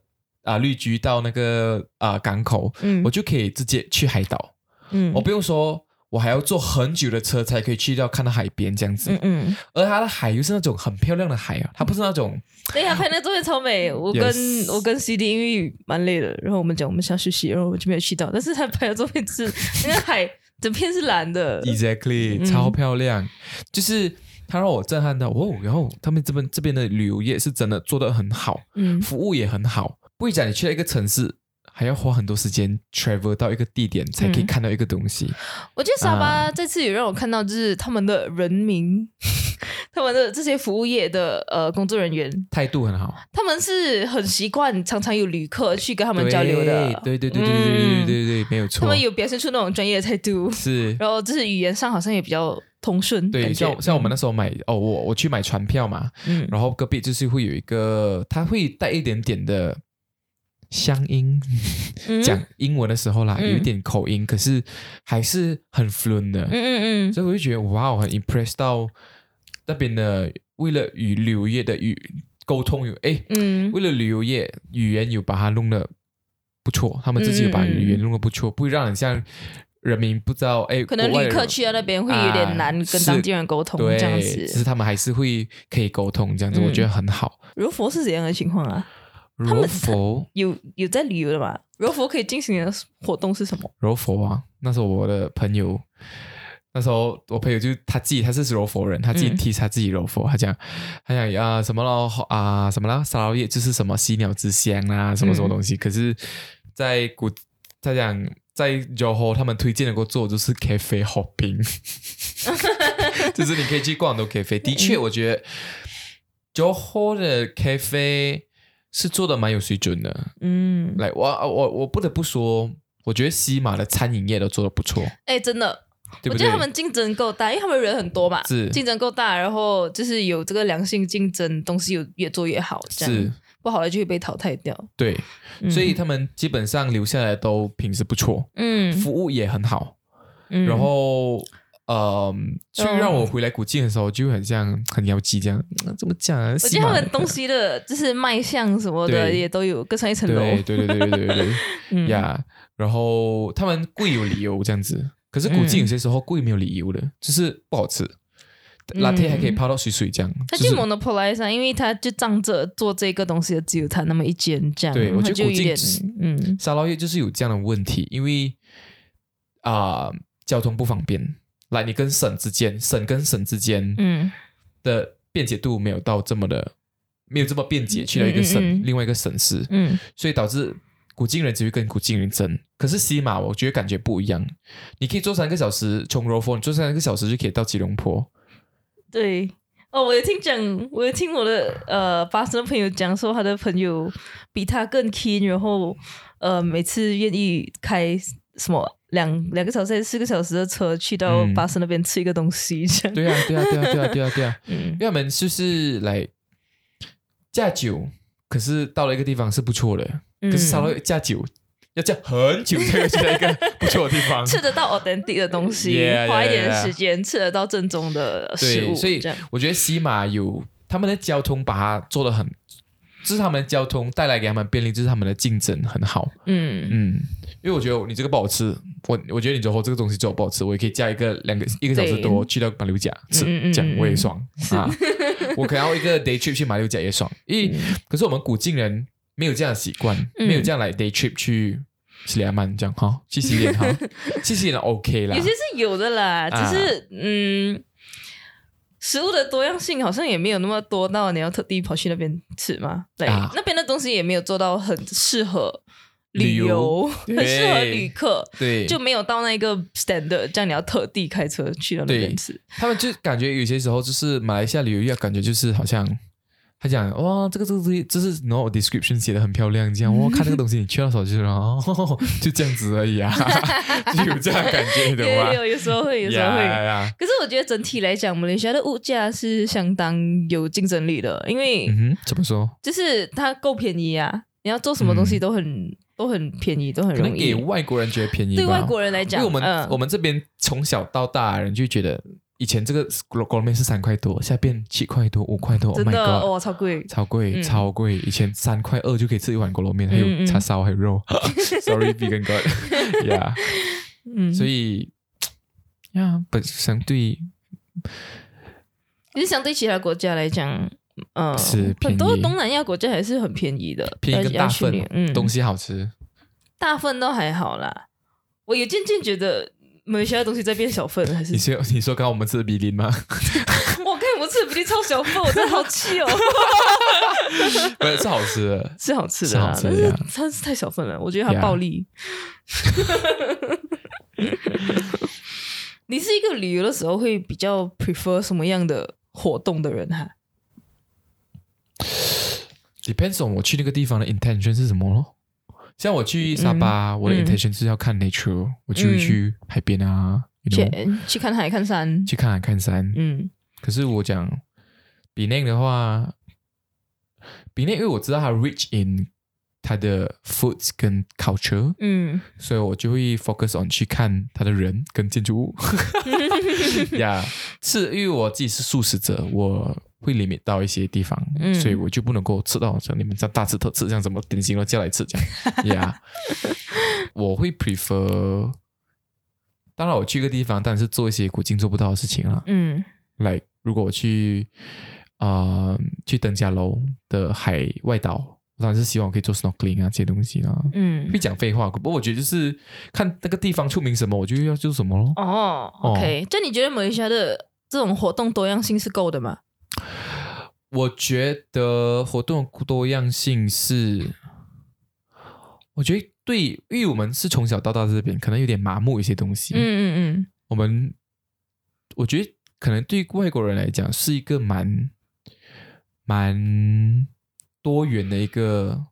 [SPEAKER 2] 啊绿居到那个啊港口，
[SPEAKER 1] 嗯。
[SPEAKER 2] 我就可以直接去海岛，
[SPEAKER 1] 嗯。
[SPEAKER 2] 我不用说。我还要坐很久的车才可以去到看到海边这样子，
[SPEAKER 1] 嗯嗯，
[SPEAKER 2] 而它的海又是那种很漂亮的海啊，它不是那种
[SPEAKER 1] 对呀，拍那照片超美。我跟
[SPEAKER 2] Yes
[SPEAKER 1] 我跟 CD 因为蛮累的，然后我们讲我们想休息，然后我们就没有去到，但是他拍的照片是那个海整片是蓝的
[SPEAKER 2] ，exactly
[SPEAKER 1] 嗯。
[SPEAKER 2] 超漂亮，就是他让我震撼到哦，然后他们这边这边的旅游业是真的做得很好，
[SPEAKER 1] 嗯。
[SPEAKER 2] 服务也很好，不会讲你去了一个城市。还要花很多时间 travel 到一个地点才可以
[SPEAKER 1] 嗯
[SPEAKER 2] 看到一个东西，
[SPEAKER 1] 我觉得沙巴
[SPEAKER 2] 啊。
[SPEAKER 1] 这次也让我看到，就是他们的人民，他们的这些服务业的呃工作人员，
[SPEAKER 2] 态度很好，
[SPEAKER 1] 他们是很习惯常常有旅客去跟他们交流的，
[SPEAKER 2] 对对对对对对对
[SPEAKER 1] 嗯
[SPEAKER 2] 对对，没有错。
[SPEAKER 1] 他们有表现出那种专业的态度，
[SPEAKER 2] 是，
[SPEAKER 1] 然后就是语言上好像也比较通顺，
[SPEAKER 2] 对，像像我们那时候买哦，我我去买船票嘛，
[SPEAKER 1] 嗯
[SPEAKER 2] 然后隔壁就是会有一个，他会带一点点的乡音，
[SPEAKER 1] 嗯
[SPEAKER 2] 讲英文的时候啦，
[SPEAKER 1] 嗯
[SPEAKER 2] 有一点口音，可是还是很 fluent 的，
[SPEAKER 1] 嗯嗯嗯
[SPEAKER 2] 所以我就觉得哇，我很 impressed 到那边的为了与旅游业的语沟通有哎，
[SPEAKER 1] 嗯
[SPEAKER 2] 为了旅游业，语言有把它弄得不错，他们自己有把语言弄得不错，不会让人像人民不知道哎，
[SPEAKER 1] 可能旅客去到那边会有点难
[SPEAKER 2] 啊
[SPEAKER 1] 跟当地人沟通
[SPEAKER 2] 对，
[SPEAKER 1] 这样
[SPEAKER 2] 只是
[SPEAKER 1] 子。
[SPEAKER 2] 他们还是会可以沟通，这样子、
[SPEAKER 1] 嗯
[SPEAKER 2] 我觉得很好。
[SPEAKER 1] 如佛是怎样的情况啊？
[SPEAKER 2] 柔佛，
[SPEAKER 1] 有有在旅游的吗？柔佛可以进行的活动是什么？
[SPEAKER 2] 柔佛啊，那时候我的朋友，那时候我朋友就他自己他是柔佛人，他自己
[SPEAKER 1] 嗯
[SPEAKER 2] 提他自己柔佛，他讲他讲啊什么咯啊什么啦，沙捞越就是什么犀鸟之乡啊，什么什么东西。
[SPEAKER 1] 嗯
[SPEAKER 2] 可是，在古他讲在 Johor 他们推荐的给我做就是 cafe hopping，就是你可以去逛很多 cafe。的
[SPEAKER 1] 嗯
[SPEAKER 2] 确，我觉得 Johor 的 cafe 是做的蛮有水准的。
[SPEAKER 1] 嗯，
[SPEAKER 2] 来，我我我不得不说，我觉得西马的餐饮业都做的不错，
[SPEAKER 1] 哎，真的，
[SPEAKER 2] 对对？
[SPEAKER 1] 我觉得他们竞争够大，因为他们人很多嘛，
[SPEAKER 2] 是。
[SPEAKER 1] 竞争够大，然后就是有这个良性竞争，东西有越做越好，这样。
[SPEAKER 2] 是。
[SPEAKER 1] 不好的就会被淘汰掉。
[SPEAKER 2] 对，
[SPEAKER 1] 嗯。
[SPEAKER 2] 所以他们基本上留下来都品质不错，
[SPEAKER 1] 嗯，
[SPEAKER 2] 服务也很好，
[SPEAKER 1] 嗯。
[SPEAKER 2] 然后。呃，就让我回来古晋的时候，就很像很妖气这样。怎么讲啊？
[SPEAKER 1] 我觉得他们东西的就是卖相什么的也都有各上一层楼。
[SPEAKER 2] 对对对对对对，
[SPEAKER 1] 嗯
[SPEAKER 2] 呀。然后他们贵有理由这样子，可是古晋有些时候贵没有理由的，就是不好吃。
[SPEAKER 1] 拉
[SPEAKER 2] 铁还可以泡到水水这样。
[SPEAKER 1] 他进
[SPEAKER 2] 猛的
[SPEAKER 1] 普莱山，因为他就仗着做这个东西的只有他那么一间这样。
[SPEAKER 2] 对，我觉得古晋
[SPEAKER 1] 嗯
[SPEAKER 2] 沙捞越就是有这样的问题，因为啊交通不方便。来你跟省之间，省跟省之间
[SPEAKER 1] 嗯。
[SPEAKER 2] 的便捷度没有到这么的，没有这么便捷去到一个省、
[SPEAKER 1] 嗯嗯嗯
[SPEAKER 2] 另外一个省市，
[SPEAKER 1] 嗯。
[SPEAKER 2] 所以导致古晋人只会跟古晋人争。可是西马我觉得感觉不一样，你可以坐三个小时从柔佛，你坐三个小时就可以到吉隆坡，
[SPEAKER 1] 对。哦，我有听讲，我有听我的呃巴生的朋友讲说，他的朋友比他更 keen，然后呃每次愿意开什么两两个小时还是四个小时的车去到
[SPEAKER 2] 嗯
[SPEAKER 1] 巴士那边吃一个东西，这样。
[SPEAKER 2] 对啊，对啊，对啊，对啊，对啊，对啊，
[SPEAKER 1] 嗯
[SPEAKER 2] 因为我们就是来驾酒，可是到了一个地方是不错的，
[SPEAKER 1] 嗯
[SPEAKER 2] 可是稍微驾酒要驾很久才会去到一个不错的地方。
[SPEAKER 1] 吃得到 authentic 的东西
[SPEAKER 2] Yeah, yeah,
[SPEAKER 1] 花一点.时间吃得到正宗的食物，
[SPEAKER 2] 对，所以我觉得西马有他们的交通把它做的很，就是他们的交通带来给他们便利，就是他们的竞争很好。
[SPEAKER 1] 嗯。
[SPEAKER 2] 嗯，因为我觉得你这个不好吃，我我觉得你最后这个东西做得不好吃，我也可以加一个两个一个小时多去到马六甲吃，这样我也
[SPEAKER 1] 嗯
[SPEAKER 2] 爽。啊。我可能要一个 day trip 去马六甲也爽，因为、可是我们古晋人没有这样的习惯，
[SPEAKER 1] 嗯。
[SPEAKER 2] 没有这样来 day trip 去西里亚曼这样哈，去洗脸哈，去洗脸 OK 啦。
[SPEAKER 1] 有。些是有的啦，
[SPEAKER 2] 啊
[SPEAKER 1] 只是、嗯，食物的多样性好像也没有那么多到你要特地跑去那边吃吗。对，
[SPEAKER 2] 啊。
[SPEAKER 1] 那边的东西也没有做到很适合
[SPEAKER 2] 旅游
[SPEAKER 1] 很适合旅客，
[SPEAKER 2] 对，
[SPEAKER 1] 就没有到那个 standard，这样你要特地开车去到那边吃。
[SPEAKER 2] 他们就感觉有些时候就是马来西亚旅游业，感觉就是好像他讲哇，这个这个东西，就是 no description 写的很漂亮，这样 哇，看那个东西，你去到手就是哦，就这样子而已啊，就有这样的感觉，的吗？
[SPEAKER 1] 有有有时候会，有时候会。可是我觉得整体来讲，马来西亚的物价是相当有竞争力的，因为
[SPEAKER 2] 怎么说？
[SPEAKER 1] 就是它够便宜啊，你要做什么东西都很、都很便宜，都很
[SPEAKER 2] 可能
[SPEAKER 1] 容易
[SPEAKER 2] 给。外国人觉得便宜吧，
[SPEAKER 1] 对外国人来讲，
[SPEAKER 2] 因为我们、
[SPEAKER 1] 嗯、
[SPEAKER 2] 我们这边从小到大人就觉得，以前这个锅锅面是三块多，现在变七块多、五块多，Oh
[SPEAKER 1] 真的！哦，超贵。
[SPEAKER 2] 超贵，
[SPEAKER 1] 嗯
[SPEAKER 2] 超贵！以前三块二就可以吃一碗锅烙面，还
[SPEAKER 1] 嗯
[SPEAKER 2] 有
[SPEAKER 1] 嗯
[SPEAKER 2] 叉烧，还有肉。Sorry，vegan God，yeah。
[SPEAKER 1] 嗯，
[SPEAKER 2] 所以呀，本相对
[SPEAKER 1] 其实相对其他国家来讲，呃，
[SPEAKER 2] 是便宜
[SPEAKER 1] 很多东南亚国家还是很便宜的，
[SPEAKER 2] 便宜跟
[SPEAKER 1] 要
[SPEAKER 2] 大份
[SPEAKER 1] 嗯，
[SPEAKER 2] 东西好吃。
[SPEAKER 1] 大份都还好啦。我也渐渐觉得马来西亚的东西在变小份，还是
[SPEAKER 2] 你说你说刚刚我们吃的比林吗？
[SPEAKER 1] 我看我们吃的比例超小份，我真的好气哦。
[SPEAKER 2] 不是，是好吃的。
[SPEAKER 1] 是好吃的是
[SPEAKER 2] 是好吃的呀
[SPEAKER 1] 它是太小份了，我觉得它暴力。你是一个旅游的时候会比较 prefer 什么样的活动的人哈
[SPEAKER 2] ？Depends on 我去那个地方的 intention 是什么咯。像我去沙巴，我的
[SPEAKER 1] 嗯。
[SPEAKER 2] intention 是要看 nature，我就会去海边啊 know，
[SPEAKER 1] 去看海看山，
[SPEAKER 2] 去看海看山。
[SPEAKER 1] 嗯。
[SPEAKER 2] 可是我讲比内的话，比内因为我知道它 rich in 它的 foods 跟 culture，
[SPEAKER 1] 嗯。
[SPEAKER 2] 所以我就会 focus on 去看它的人跟建筑物。呀，是因为我自己是素食者，我会 limit 到一些地方，
[SPEAKER 1] 嗯
[SPEAKER 2] 所以我就不能够吃到像你们这样大吃特吃，像什么点心都叫来吃这样 呀。我会 prefer，当然我去一个地方，但是做一些古今做不到的事情啦。
[SPEAKER 1] 嗯
[SPEAKER 2] like 如果我去啊、呃去登嘉楼的海外岛，我当然是希望可以做 snorkeling 啊这些东西啦。
[SPEAKER 1] 嗯
[SPEAKER 2] 会，讲废话，不过我觉得就是看那个地方出名什么，我就要做什么咯。
[SPEAKER 1] 哦，OK，就你觉得马来西亚的这种活动多样性是够的吗？
[SPEAKER 2] 我觉得活动多样性是，我觉得对，因为我们是从小到大在这边，可能有点麻木一些东西。
[SPEAKER 1] 嗯嗯嗯。
[SPEAKER 2] 我们我觉得可能对外国人来讲是一个蛮蛮多元的一个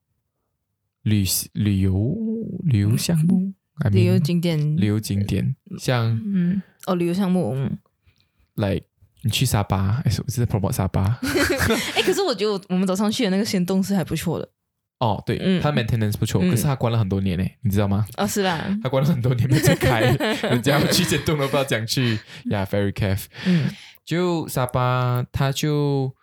[SPEAKER 2] 旅旅游旅游项目
[SPEAKER 1] 旅游景点，
[SPEAKER 2] 旅游景点，像
[SPEAKER 1] 嗯，哦，旅游项目，嗯
[SPEAKER 2] ，like 你去沙巴，哎，我是在 promote 沙巴。
[SPEAKER 1] 哎，可是我觉得我我们早上去的那个仙洞是还不错的，
[SPEAKER 2] 哦，对，
[SPEAKER 1] 嗯。
[SPEAKER 2] 它 maintenance 不错，
[SPEAKER 1] 嗯。
[SPEAKER 2] 可是它关了很多年呢，你知道吗？
[SPEAKER 1] 哦，是啦，
[SPEAKER 2] 它关了很多年没再开，人家要去仙洞都不知道讲去。呀、yeah,，very careful。
[SPEAKER 1] 嗯。
[SPEAKER 2] 就沙巴，它就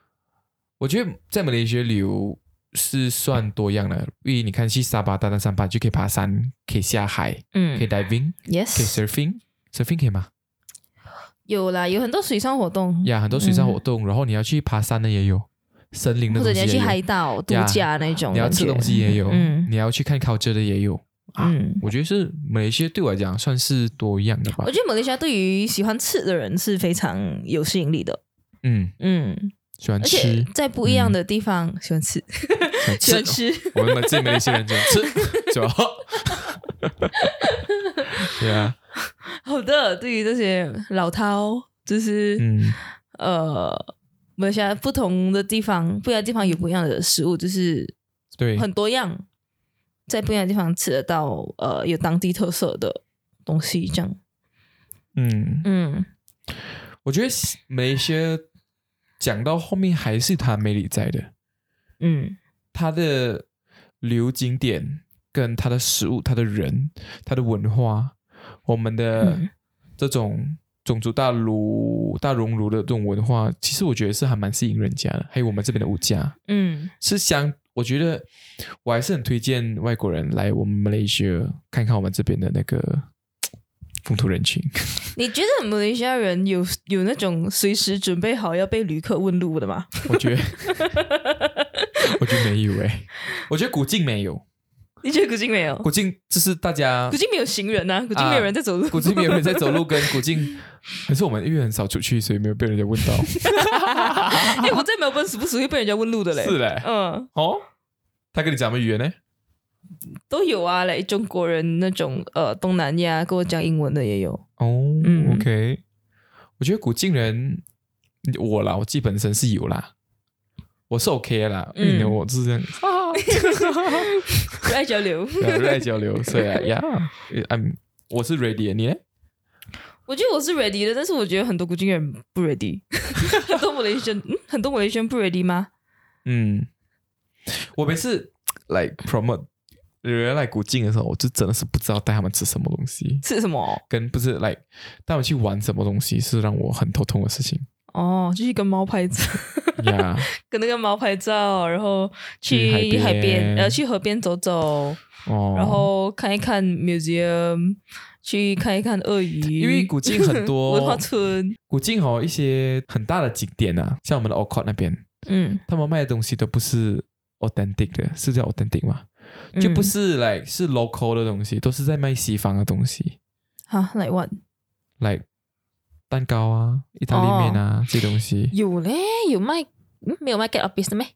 [SPEAKER 2] 我觉得在马来西亚旅游是算多样的，因为你看去沙巴、大大沙巴就可以爬山，可以下海，可以
[SPEAKER 1] 嗯
[SPEAKER 2] diving，可以，yes，surfing，surfing 可以吗？
[SPEAKER 1] 有啦，有很多水上活动，
[SPEAKER 2] 呀，很多水上活动，然后你要去爬山的也有，森林的
[SPEAKER 1] 或者你要去海岛度假那种，
[SPEAKER 2] 你要吃东西也有，
[SPEAKER 1] 嗯。
[SPEAKER 2] 你要去看 culture 的也有。啊。
[SPEAKER 1] 嗯。
[SPEAKER 2] 我觉得是马来西亚对我来讲算是多样的吧。
[SPEAKER 1] 我。觉得马来西亚对于喜欢吃的人是非常有吸引力的，
[SPEAKER 2] 嗯，
[SPEAKER 1] 嗯，
[SPEAKER 2] 喜欢吃，
[SPEAKER 1] 在不一样的地方喜欢吃，喜欢
[SPEAKER 2] 吃。我们自己马来西亚人喜欢吃，就好。对啊，
[SPEAKER 1] 好的。对于这些老饕，就是、
[SPEAKER 2] 嗯，
[SPEAKER 1] 呃，马来西亚不同的地方，不一样的地方有不一样的食物，就是
[SPEAKER 2] 对，
[SPEAKER 1] 很多样，在不一样的地方吃得到呃有当地特色的东西，这样，
[SPEAKER 2] 嗯，
[SPEAKER 1] 嗯。
[SPEAKER 2] 我觉得每一些讲到后面还是他魅力在的，
[SPEAKER 1] 嗯。
[SPEAKER 2] 他的旅游景点跟他的食物、他的人、他的文化，我们的
[SPEAKER 1] 嗯
[SPEAKER 2] 这种种族大熔大熔炉的这种文化，其实我觉得是还蛮吸引人家的。还有我们这边的物价
[SPEAKER 1] 嗯
[SPEAKER 2] 是相，我觉得我还是很推荐外国人来我们马来西亚看看我们这边的那个 风土人情。
[SPEAKER 1] 你觉得马来西亚人有有那种随时准备好要被旅客问路的吗？
[SPEAKER 2] 我觉得，我觉得没有诶、我觉得古晋没有，
[SPEAKER 1] 你觉得古晋没有？
[SPEAKER 2] 古晋就是大家
[SPEAKER 1] 古晋没有行人啊，古晋没有人在走路。
[SPEAKER 2] 古晋没有人在走路，跟古晋可是我们因为很少出去，所以没有被人家问到。
[SPEAKER 1] 哎、我在 melbourne 时不时会被人家问路的嘞。
[SPEAKER 2] 是嘞，
[SPEAKER 1] 嗯，
[SPEAKER 2] 哦，他跟你讲什么语言呢？
[SPEAKER 1] 都有啊，嘞，中国人那种呃东南亚跟我讲英文的也有。
[SPEAKER 2] 哦、
[SPEAKER 1] 嗯
[SPEAKER 2] o k 我觉得古晋人，我啦，我自己本身是有啦，我是 OK 啦，因为
[SPEAKER 1] 嗯
[SPEAKER 2] 我就是这样，
[SPEAKER 1] 热爱交流。
[SPEAKER 2] 对热爱交流，所以啊呀，I'm 我是 ready，的你呢？
[SPEAKER 1] 我觉得我是 ready 的，但是我觉得很多古今人不 ready，很多马来西亚嗯很多马来西亚人不 ready 吗？
[SPEAKER 2] 嗯，我每次来 promote 有人来古晋的时候，我就真的是不知道带他们吃什么东西，
[SPEAKER 1] 是什么？
[SPEAKER 2] 跟不是来带他们去玩什么东西，是让我很头痛的事情
[SPEAKER 1] 哦，就是跟猫拍照，
[SPEAKER 2] 呀。
[SPEAKER 1] 跟那个猫拍照，然后
[SPEAKER 2] 去海
[SPEAKER 1] 边，
[SPEAKER 2] 边
[SPEAKER 1] 呃，去河边走走，
[SPEAKER 2] 哦，
[SPEAKER 1] 然后看一看 museum，去看一看鳄鱼，
[SPEAKER 2] 因为古晋很多
[SPEAKER 1] 文化村，
[SPEAKER 2] 古晋哦，一些很大的景点啊，像我们的 o c o t 那边，
[SPEAKER 1] 嗯，
[SPEAKER 2] 他们卖的东西都不是 authentic 的，是叫 authentic 吗？就不
[SPEAKER 1] 嗯
[SPEAKER 2] 是来、是 local 的东西，都是在卖西方的东西，
[SPEAKER 1] 哈来 what
[SPEAKER 2] 来蛋糕啊、意大利面啊、这些东西，
[SPEAKER 1] 有嘞，有卖，嗯没有卖 get up business 咩？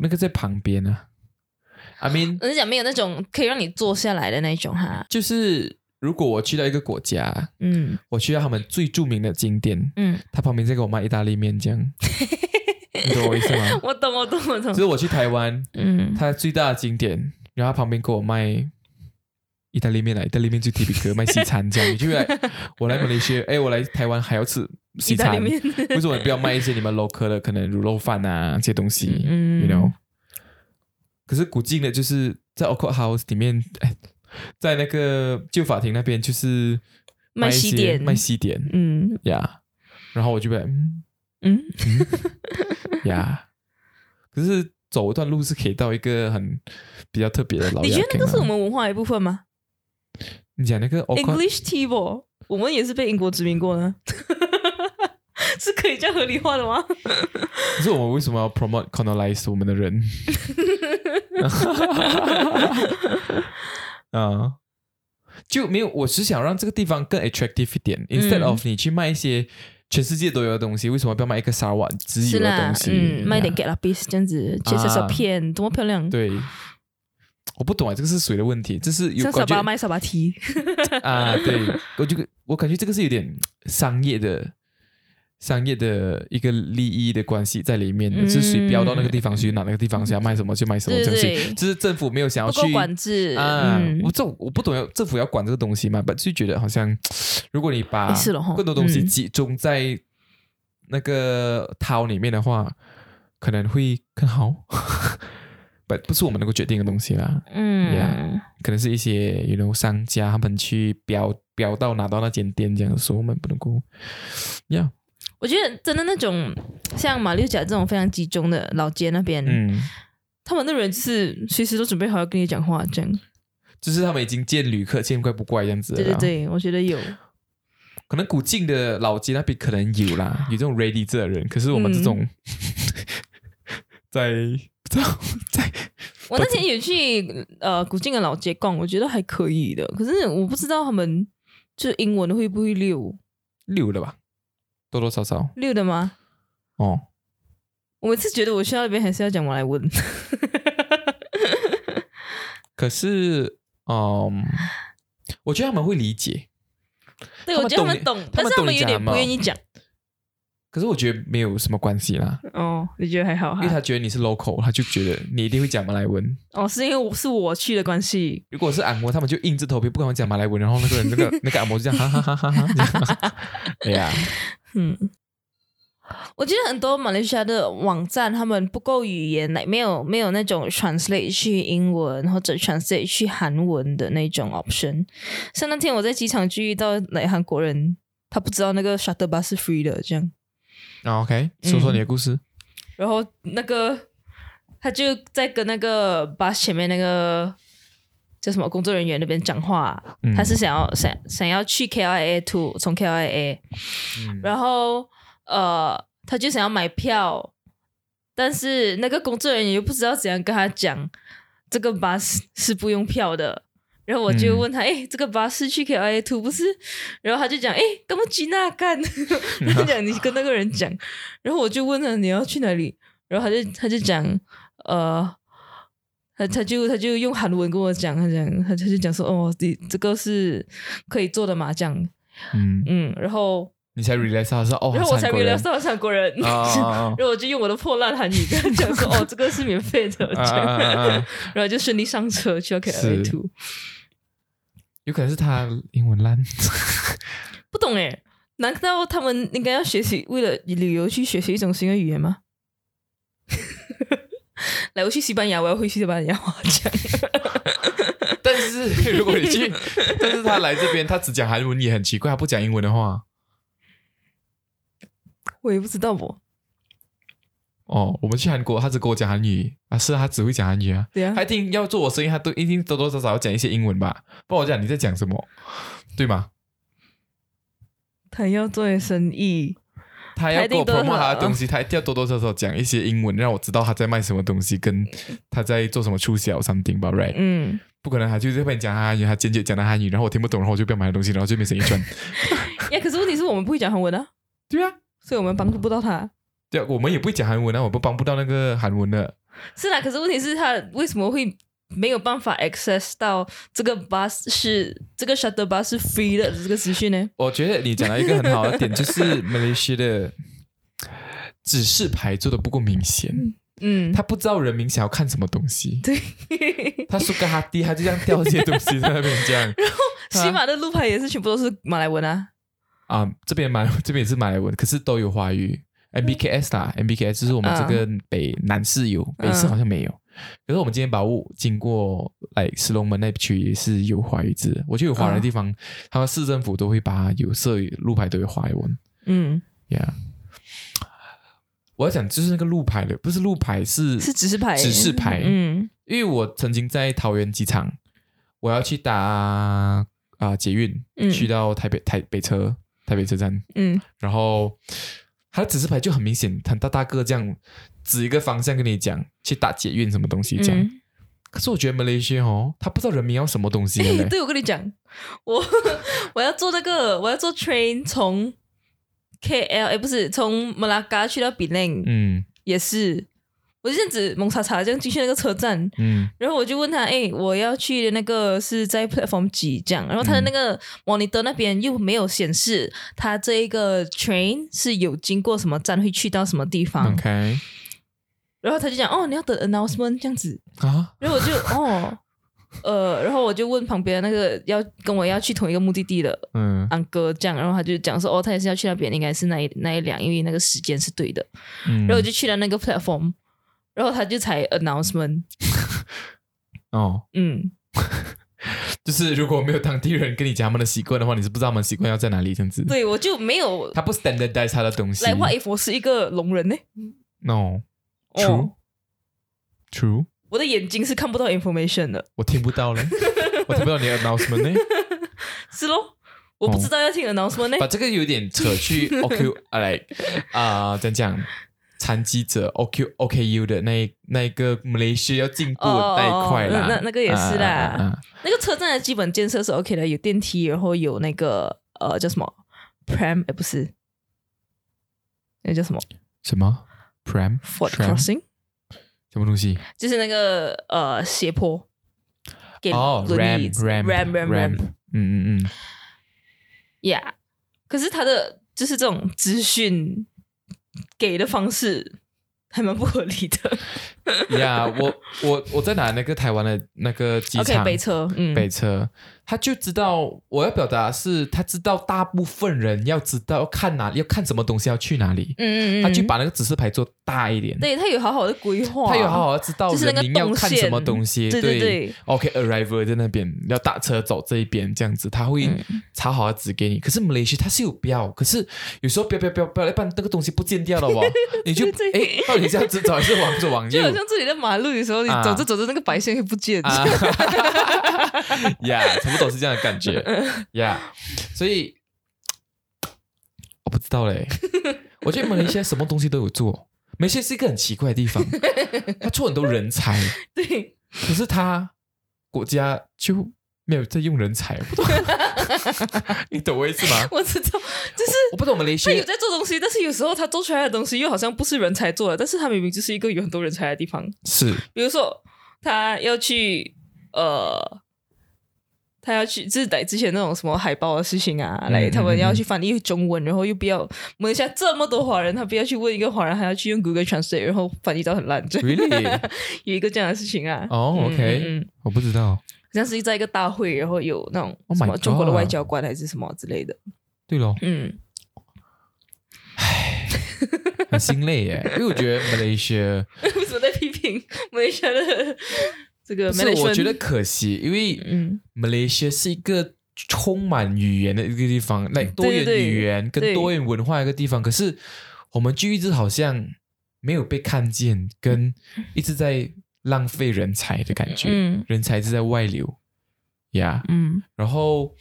[SPEAKER 2] 那个在旁边啊。I mean，
[SPEAKER 1] 我是讲没有那种可以让你坐下来的那种哈，
[SPEAKER 2] 就是如果我去到一个国家，
[SPEAKER 1] 嗯。
[SPEAKER 2] 我去到他们最著名的景点，
[SPEAKER 1] 嗯，
[SPEAKER 2] 他旁边在给我卖意大利面，这样，你懂我意思吗？
[SPEAKER 1] 我懂我懂我懂。
[SPEAKER 2] 就是，我去台湾，
[SPEAKER 1] 嗯。
[SPEAKER 2] 它最大的景点，然后他旁边给我卖意大利面来，意大利面最 typical 卖西餐这样，你就会来，我来马来西亚，哎，我来台湾还要吃西餐，为什么不要卖一些你们 local 的可能卤肉饭啊这些东西、
[SPEAKER 1] 嗯。
[SPEAKER 2] y o u know？可是古晋的就是在 o c o House 里面，哎，在那个旧法庭那边就是
[SPEAKER 1] 卖西点。
[SPEAKER 2] 卖西点
[SPEAKER 1] 嗯。
[SPEAKER 2] 呀然后我就被嗯。
[SPEAKER 1] 嗯，
[SPEAKER 2] 呀。可是走一段路是可以到一个很比较特别的老
[SPEAKER 1] 你觉得那个是我
[SPEAKER 2] 们？
[SPEAKER 1] 们文化的一部分吗
[SPEAKER 2] 你讲那个
[SPEAKER 1] ？English 不？我们也是被英国殖民过呢，是可以这样合理化的吗？
[SPEAKER 2] 可是我们为什么要 promote colonize 我们的人？啊，就没有，我只想让这个地方更 attractive 一点、i n s t e a d
[SPEAKER 1] 嗯
[SPEAKER 2] of 你去卖一些全世界都有的东西，为什么不要卖一个沙瓦只有的东，西？
[SPEAKER 1] 嗯，卖点 get up piece 这样子，介绍小
[SPEAKER 2] 啊
[SPEAKER 1] 片，多么漂亮！
[SPEAKER 2] 对，我不懂啊，这个是谁的问题？这是有感觉
[SPEAKER 1] 巴卖沙巴 T，
[SPEAKER 2] 啊，对我这个我感觉这个是有点商业的。商业的一个利益的关系在里面的，
[SPEAKER 1] 嗯
[SPEAKER 2] 是谁标到那个地方，去，哪那个地方，想要卖什么就卖什么，
[SPEAKER 1] 对
[SPEAKER 2] 这样
[SPEAKER 1] 对。
[SPEAKER 2] 就是政府没有想要去
[SPEAKER 1] 管制
[SPEAKER 2] 啊，
[SPEAKER 1] 嗯
[SPEAKER 2] 我这种我不懂要政府要管这个东西嘛，但就觉得好像如果你把更多东西
[SPEAKER 1] 嗯
[SPEAKER 2] 集中在那个掏里面的话，可能会更好。不不是我们能够决定的东西啦，
[SPEAKER 1] 嗯
[SPEAKER 2] Yeah 可能是一些有 know 商家他们去标标到拿到那间店这样说，我们不能够呀，
[SPEAKER 1] 我觉得真的那种像马六甲这种非常集中的老街那边，
[SPEAKER 2] 嗯，
[SPEAKER 1] 他们的人就是随时都准备好要跟你讲话，这样。
[SPEAKER 2] 就是他们已经见旅客见怪不怪这样子了。
[SPEAKER 1] 对对对，我觉得有。
[SPEAKER 2] 可能古晋的老街那边可能有啦，有这种 ready 这的人，可是我们这种、在不知道在
[SPEAKER 1] 我那天有去呃古晋的老街逛，我觉得还可以的。可是我不知道他们就英文会不会溜
[SPEAKER 2] 溜的吧，多多少少
[SPEAKER 1] 溜的吗？
[SPEAKER 2] 哦。
[SPEAKER 1] 我每次觉得我去到那边还是要讲马来文。
[SPEAKER 2] 可是，嗯，我觉得他们会理解，
[SPEAKER 1] 对，我觉得他们
[SPEAKER 2] 懂
[SPEAKER 1] 懂，但是他
[SPEAKER 2] 他们
[SPEAKER 1] 有点不愿意讲。
[SPEAKER 2] 可是我觉得没有什么关系啦，
[SPEAKER 1] 哦，你觉得还好
[SPEAKER 2] 因为？他觉得你是 local，他就觉得你一定会讲马来文。
[SPEAKER 1] 哦，是因为我是我去的关系。
[SPEAKER 2] 如果是按摩，他们就硬着头皮不跟我讲马来文，然后那个人那个 那个按摩就这样哈哈哈哈哈这样。哎呀，
[SPEAKER 1] 嗯，我觉得很多马来西亚的网站，他们不够语言，来没有没有那种 translate 去英文或者 translate 去韩文的那种 option。像那天我在机场就遇到来韩国人，他不知道那个 shuttle bus 是 free 的，这样，
[SPEAKER 2] 啊 OK，说说你的故事。
[SPEAKER 1] 然后那个他就在跟那个 bus 前面那个。叫什么工作人员那边讲话，
[SPEAKER 2] 嗯
[SPEAKER 1] 他是想要想想要去 KLIA to 从 KLIA，
[SPEAKER 2] 嗯
[SPEAKER 1] 然后呃，他就想要买票，但是那个工作人员又不知道怎样跟他讲，这个 bus 是不用票的。然后我就
[SPEAKER 2] 嗯
[SPEAKER 1] 问他，哎、这个巴士去 K I A two 不是？然后他就讲，哎，干嘛吉那干？他 就讲你跟那个人讲。然后我就问他你要去哪里？然后他就他就讲，呃，他他就他就用韩文跟我讲，他讲他他就讲说，哦，你这个是可以做的麻将，
[SPEAKER 2] 嗯，
[SPEAKER 1] 嗯，然后
[SPEAKER 2] 你才 realize 到是哦，
[SPEAKER 1] 然后我才 realize 到是韩国人，然后我就用我的破烂韩语跟他讲说，哦，这个是免费的！然后就顺利上车去到 K L
[SPEAKER 2] 是
[SPEAKER 1] A two。
[SPEAKER 2] 有可能是他英文烂。
[SPEAKER 1] 不懂哎，难道他们应该要学习为了旅游去学习一种新的语言吗？来，我去西班牙，我要会西班牙话讲。
[SPEAKER 2] 但是如果你去，但是他来这边，他只讲韩文也很奇怪，他不讲英文的话，
[SPEAKER 1] 我也不知道不，
[SPEAKER 2] 哦，我们去韩国，他只跟我讲韩语啊，是啊他只会讲韩语啊，
[SPEAKER 1] 对啊
[SPEAKER 2] 他，一定要做我生意，他都一定多多少少要讲一些英文吧，不然我讲你在讲什么，对吗？
[SPEAKER 1] 他要做生意，
[SPEAKER 2] 他要给我
[SPEAKER 1] 他一定都
[SPEAKER 2] promote 他的
[SPEAKER 1] 好
[SPEAKER 2] 东西，他一定要多多少少讲一些英文，让我知道他在卖什么东西，跟他在做什么促销 something 吧，right？
[SPEAKER 1] 嗯，
[SPEAKER 2] 不可能，他就是跟你讲韩语，他坚决讲的韩语，然后我听不懂，然后我就不要买他东西，然后就没生意赚。
[SPEAKER 1] 呀，可是问题是我们不会讲韩文啊，
[SPEAKER 2] 对啊，
[SPEAKER 1] 所以我们帮助不到他。
[SPEAKER 2] 对啊，我们也不会讲韩文啊，我们帮不到那个韩文的。
[SPEAKER 1] 是啦，可是问题是他为什么会没有办法 access 到这个 bus 是这个 shuttle bus 是 free 的这个资讯呢？
[SPEAKER 2] 我觉得你讲到一个很好的点，就是马来西亚的指示牌做的不够明显，
[SPEAKER 1] 嗯，
[SPEAKER 2] 他不知道人民想要看什么东西。
[SPEAKER 1] 对，
[SPEAKER 2] 他说跟他低，他就这样掉这些东西在那边这样 然后
[SPEAKER 1] 西马的路牌也是全部都是马来文啊。
[SPEAKER 2] 啊，这边马这边也是马来文，可是都有华语。MBKS 啦，MBKS 就是我们这个北南市有，北市好像没有。可是我们今天宝物经过来石龙门那区也是有华语字，我觉得有华人的地方，他们市政府都会把有色路牌都有华文。
[SPEAKER 1] 嗯
[SPEAKER 2] ，Yeah，我要讲就是那个路牌的，不是路牌，是
[SPEAKER 1] 是指示牌，
[SPEAKER 2] 指示牌
[SPEAKER 1] 嗯。
[SPEAKER 2] 因为我曾经在桃园机场，我要去搭啊、捷运，
[SPEAKER 1] 嗯。
[SPEAKER 2] 去到台北台北车台北车站，
[SPEAKER 1] 嗯。
[SPEAKER 2] 然后它的指示牌就很明显，很大大个这样指一个方向跟你讲去打捷运什么东西这样。
[SPEAKER 1] 嗯。
[SPEAKER 2] 可是我觉得 Malaysia 哦，他不知道人民要什么东西。
[SPEAKER 1] 对，我跟你讲，我 我要坐那个，我要坐 train 从 KL，哎，不是从 Malaga 去到 Penang，、
[SPEAKER 2] 嗯
[SPEAKER 1] 也是，我就这样子蒙查查这样进去那个车站，
[SPEAKER 2] 嗯。
[SPEAKER 1] 然后我就问他，哎，我要去的那个是在 platform 几？这样，然后他的那个 monitor 那边又没有显示他这一个 train 是有经过什么站会去到什么地方
[SPEAKER 2] ，，OK。
[SPEAKER 1] 然后他就讲，哦，你要等 announcement 这样子，
[SPEAKER 2] 啊，
[SPEAKER 1] 然后我就哦，呃，然后我就问旁边那个要跟我要去同一个目的地的
[SPEAKER 2] 嗯。
[SPEAKER 1] 安哥这样，然后他就讲说，哦，他也是要去那边，应该是那一那一辆，因为那个时间是对的。
[SPEAKER 2] 嗯，
[SPEAKER 1] 然后我就去了那个 platform，然后他就才 announcement，
[SPEAKER 2] 哦，
[SPEAKER 1] 嗯，
[SPEAKER 2] 就是如果没有当地人跟你讲他们的习惯的话，你是不知道他们习惯要在哪里这样子。
[SPEAKER 1] 对我就没有
[SPEAKER 2] 他不 standardize 他的东西。
[SPEAKER 1] 来 what if 我是一个聋人呢
[SPEAKER 2] ？No
[SPEAKER 1] 哦
[SPEAKER 2] true true，
[SPEAKER 1] 我的眼睛是看不到 information 的，
[SPEAKER 2] 我听不到嘞，我听不到你的 announcement 呢。
[SPEAKER 1] 是喽，我不知道要听 announcement 呢。
[SPEAKER 2] 把这个有点扯去 OQ 啊来啊，怎样讲？残疾者 OQ OKU 的那一那一个马来西亚要进步的那一块啦，
[SPEAKER 1] 哦那那个也是啦。
[SPEAKER 2] 啊啊啊啊。
[SPEAKER 1] 那个车站的基本建设是 OK 的，有电梯，然后有那个呃叫什么？Pram，哎不是，那叫什么？
[SPEAKER 2] 什么？Pram
[SPEAKER 1] Ford Tram？Crossing，
[SPEAKER 2] 什么东西？
[SPEAKER 1] 就是那个呃斜坡，给
[SPEAKER 2] 哦
[SPEAKER 1] 轮椅
[SPEAKER 2] ，ram ram
[SPEAKER 1] ram ram
[SPEAKER 2] ram，嗯嗯嗯
[SPEAKER 1] ，yeah，可是他的就是这种资讯给的方式还蛮不合理的。
[SPEAKER 2] 呀，我我我在拿那个台湾的那个机场
[SPEAKER 1] 北车，嗯，
[SPEAKER 2] 北车，他就知道我要表达是，他知道大部分人要知道要看哪要看什么东西要去哪里，
[SPEAKER 1] 嗯嗯嗯，
[SPEAKER 2] 他就把那个指示牌做大一点，
[SPEAKER 1] 对他有好好的规划，
[SPEAKER 2] 他有好好的知道人民要看什么东西，
[SPEAKER 1] 对。对对
[SPEAKER 2] OK arrival 在那边要打车走这一边这样子，他会
[SPEAKER 1] 嗯。
[SPEAKER 2] 查好的指给你。可是马来西亚它是有标，可是有时候标标标标，一般那个东西不见掉了哦，你就哎，到底是要直走还是往左往右？
[SPEAKER 1] 就好？像自己的马路，的时候你
[SPEAKER 2] 啊。
[SPEAKER 1] 走着走着那个白线会不见。
[SPEAKER 2] 啊，呀，差不懂是这样的感觉。呀，所以我不知道嘞，我觉得马来西亚什么东西都有做，马来西亚是一个很奇怪的地方，他出很多人才，
[SPEAKER 1] 对，
[SPEAKER 2] 可是他国家就没有在用人才，不懂。你懂我意思吗？
[SPEAKER 1] 我知道，就是
[SPEAKER 2] 我不懂马来西
[SPEAKER 1] 他有在做东西，但是有时候他做出来的东西又好像不是人才做的，但是他明明就是一个有很多人才的地方。
[SPEAKER 2] 是。
[SPEAKER 1] 比如说，他要去呃，他要去就是在之前那种什么海报的事情啊，
[SPEAKER 2] 嗯
[SPEAKER 1] 来、他们要去翻译中文，然后又不要马来西亚这么多华人，他不要去问一个华人，还要去用 Google Translate，然后翻译到很烂，就
[SPEAKER 2] really
[SPEAKER 1] 有一个这样的事情啊。
[SPEAKER 2] 哦
[SPEAKER 1] 嗯
[SPEAKER 2] OK
[SPEAKER 1] 嗯嗯
[SPEAKER 2] 我不知道。
[SPEAKER 1] 好像是在一个大会，然后有那种
[SPEAKER 2] Oh
[SPEAKER 1] 什么中国的外交官还是什么之类的。
[SPEAKER 2] 对咯，
[SPEAKER 1] 嗯，
[SPEAKER 2] 很心累耶，因为我觉得马来西亚。
[SPEAKER 1] 为什么在批评马来西亚的这个
[SPEAKER 2] 不是，我觉得可惜，因为
[SPEAKER 1] 嗯
[SPEAKER 2] 马来西亚是一个充满语言的一个地方，来多元
[SPEAKER 1] 对
[SPEAKER 2] 语言跟多元文化一个地方。可是我们就一直好像没有被看见，跟一直在浪费人才的感觉，
[SPEAKER 1] 嗯
[SPEAKER 2] 人才一直在外流呀。
[SPEAKER 1] 嗯
[SPEAKER 2] 然后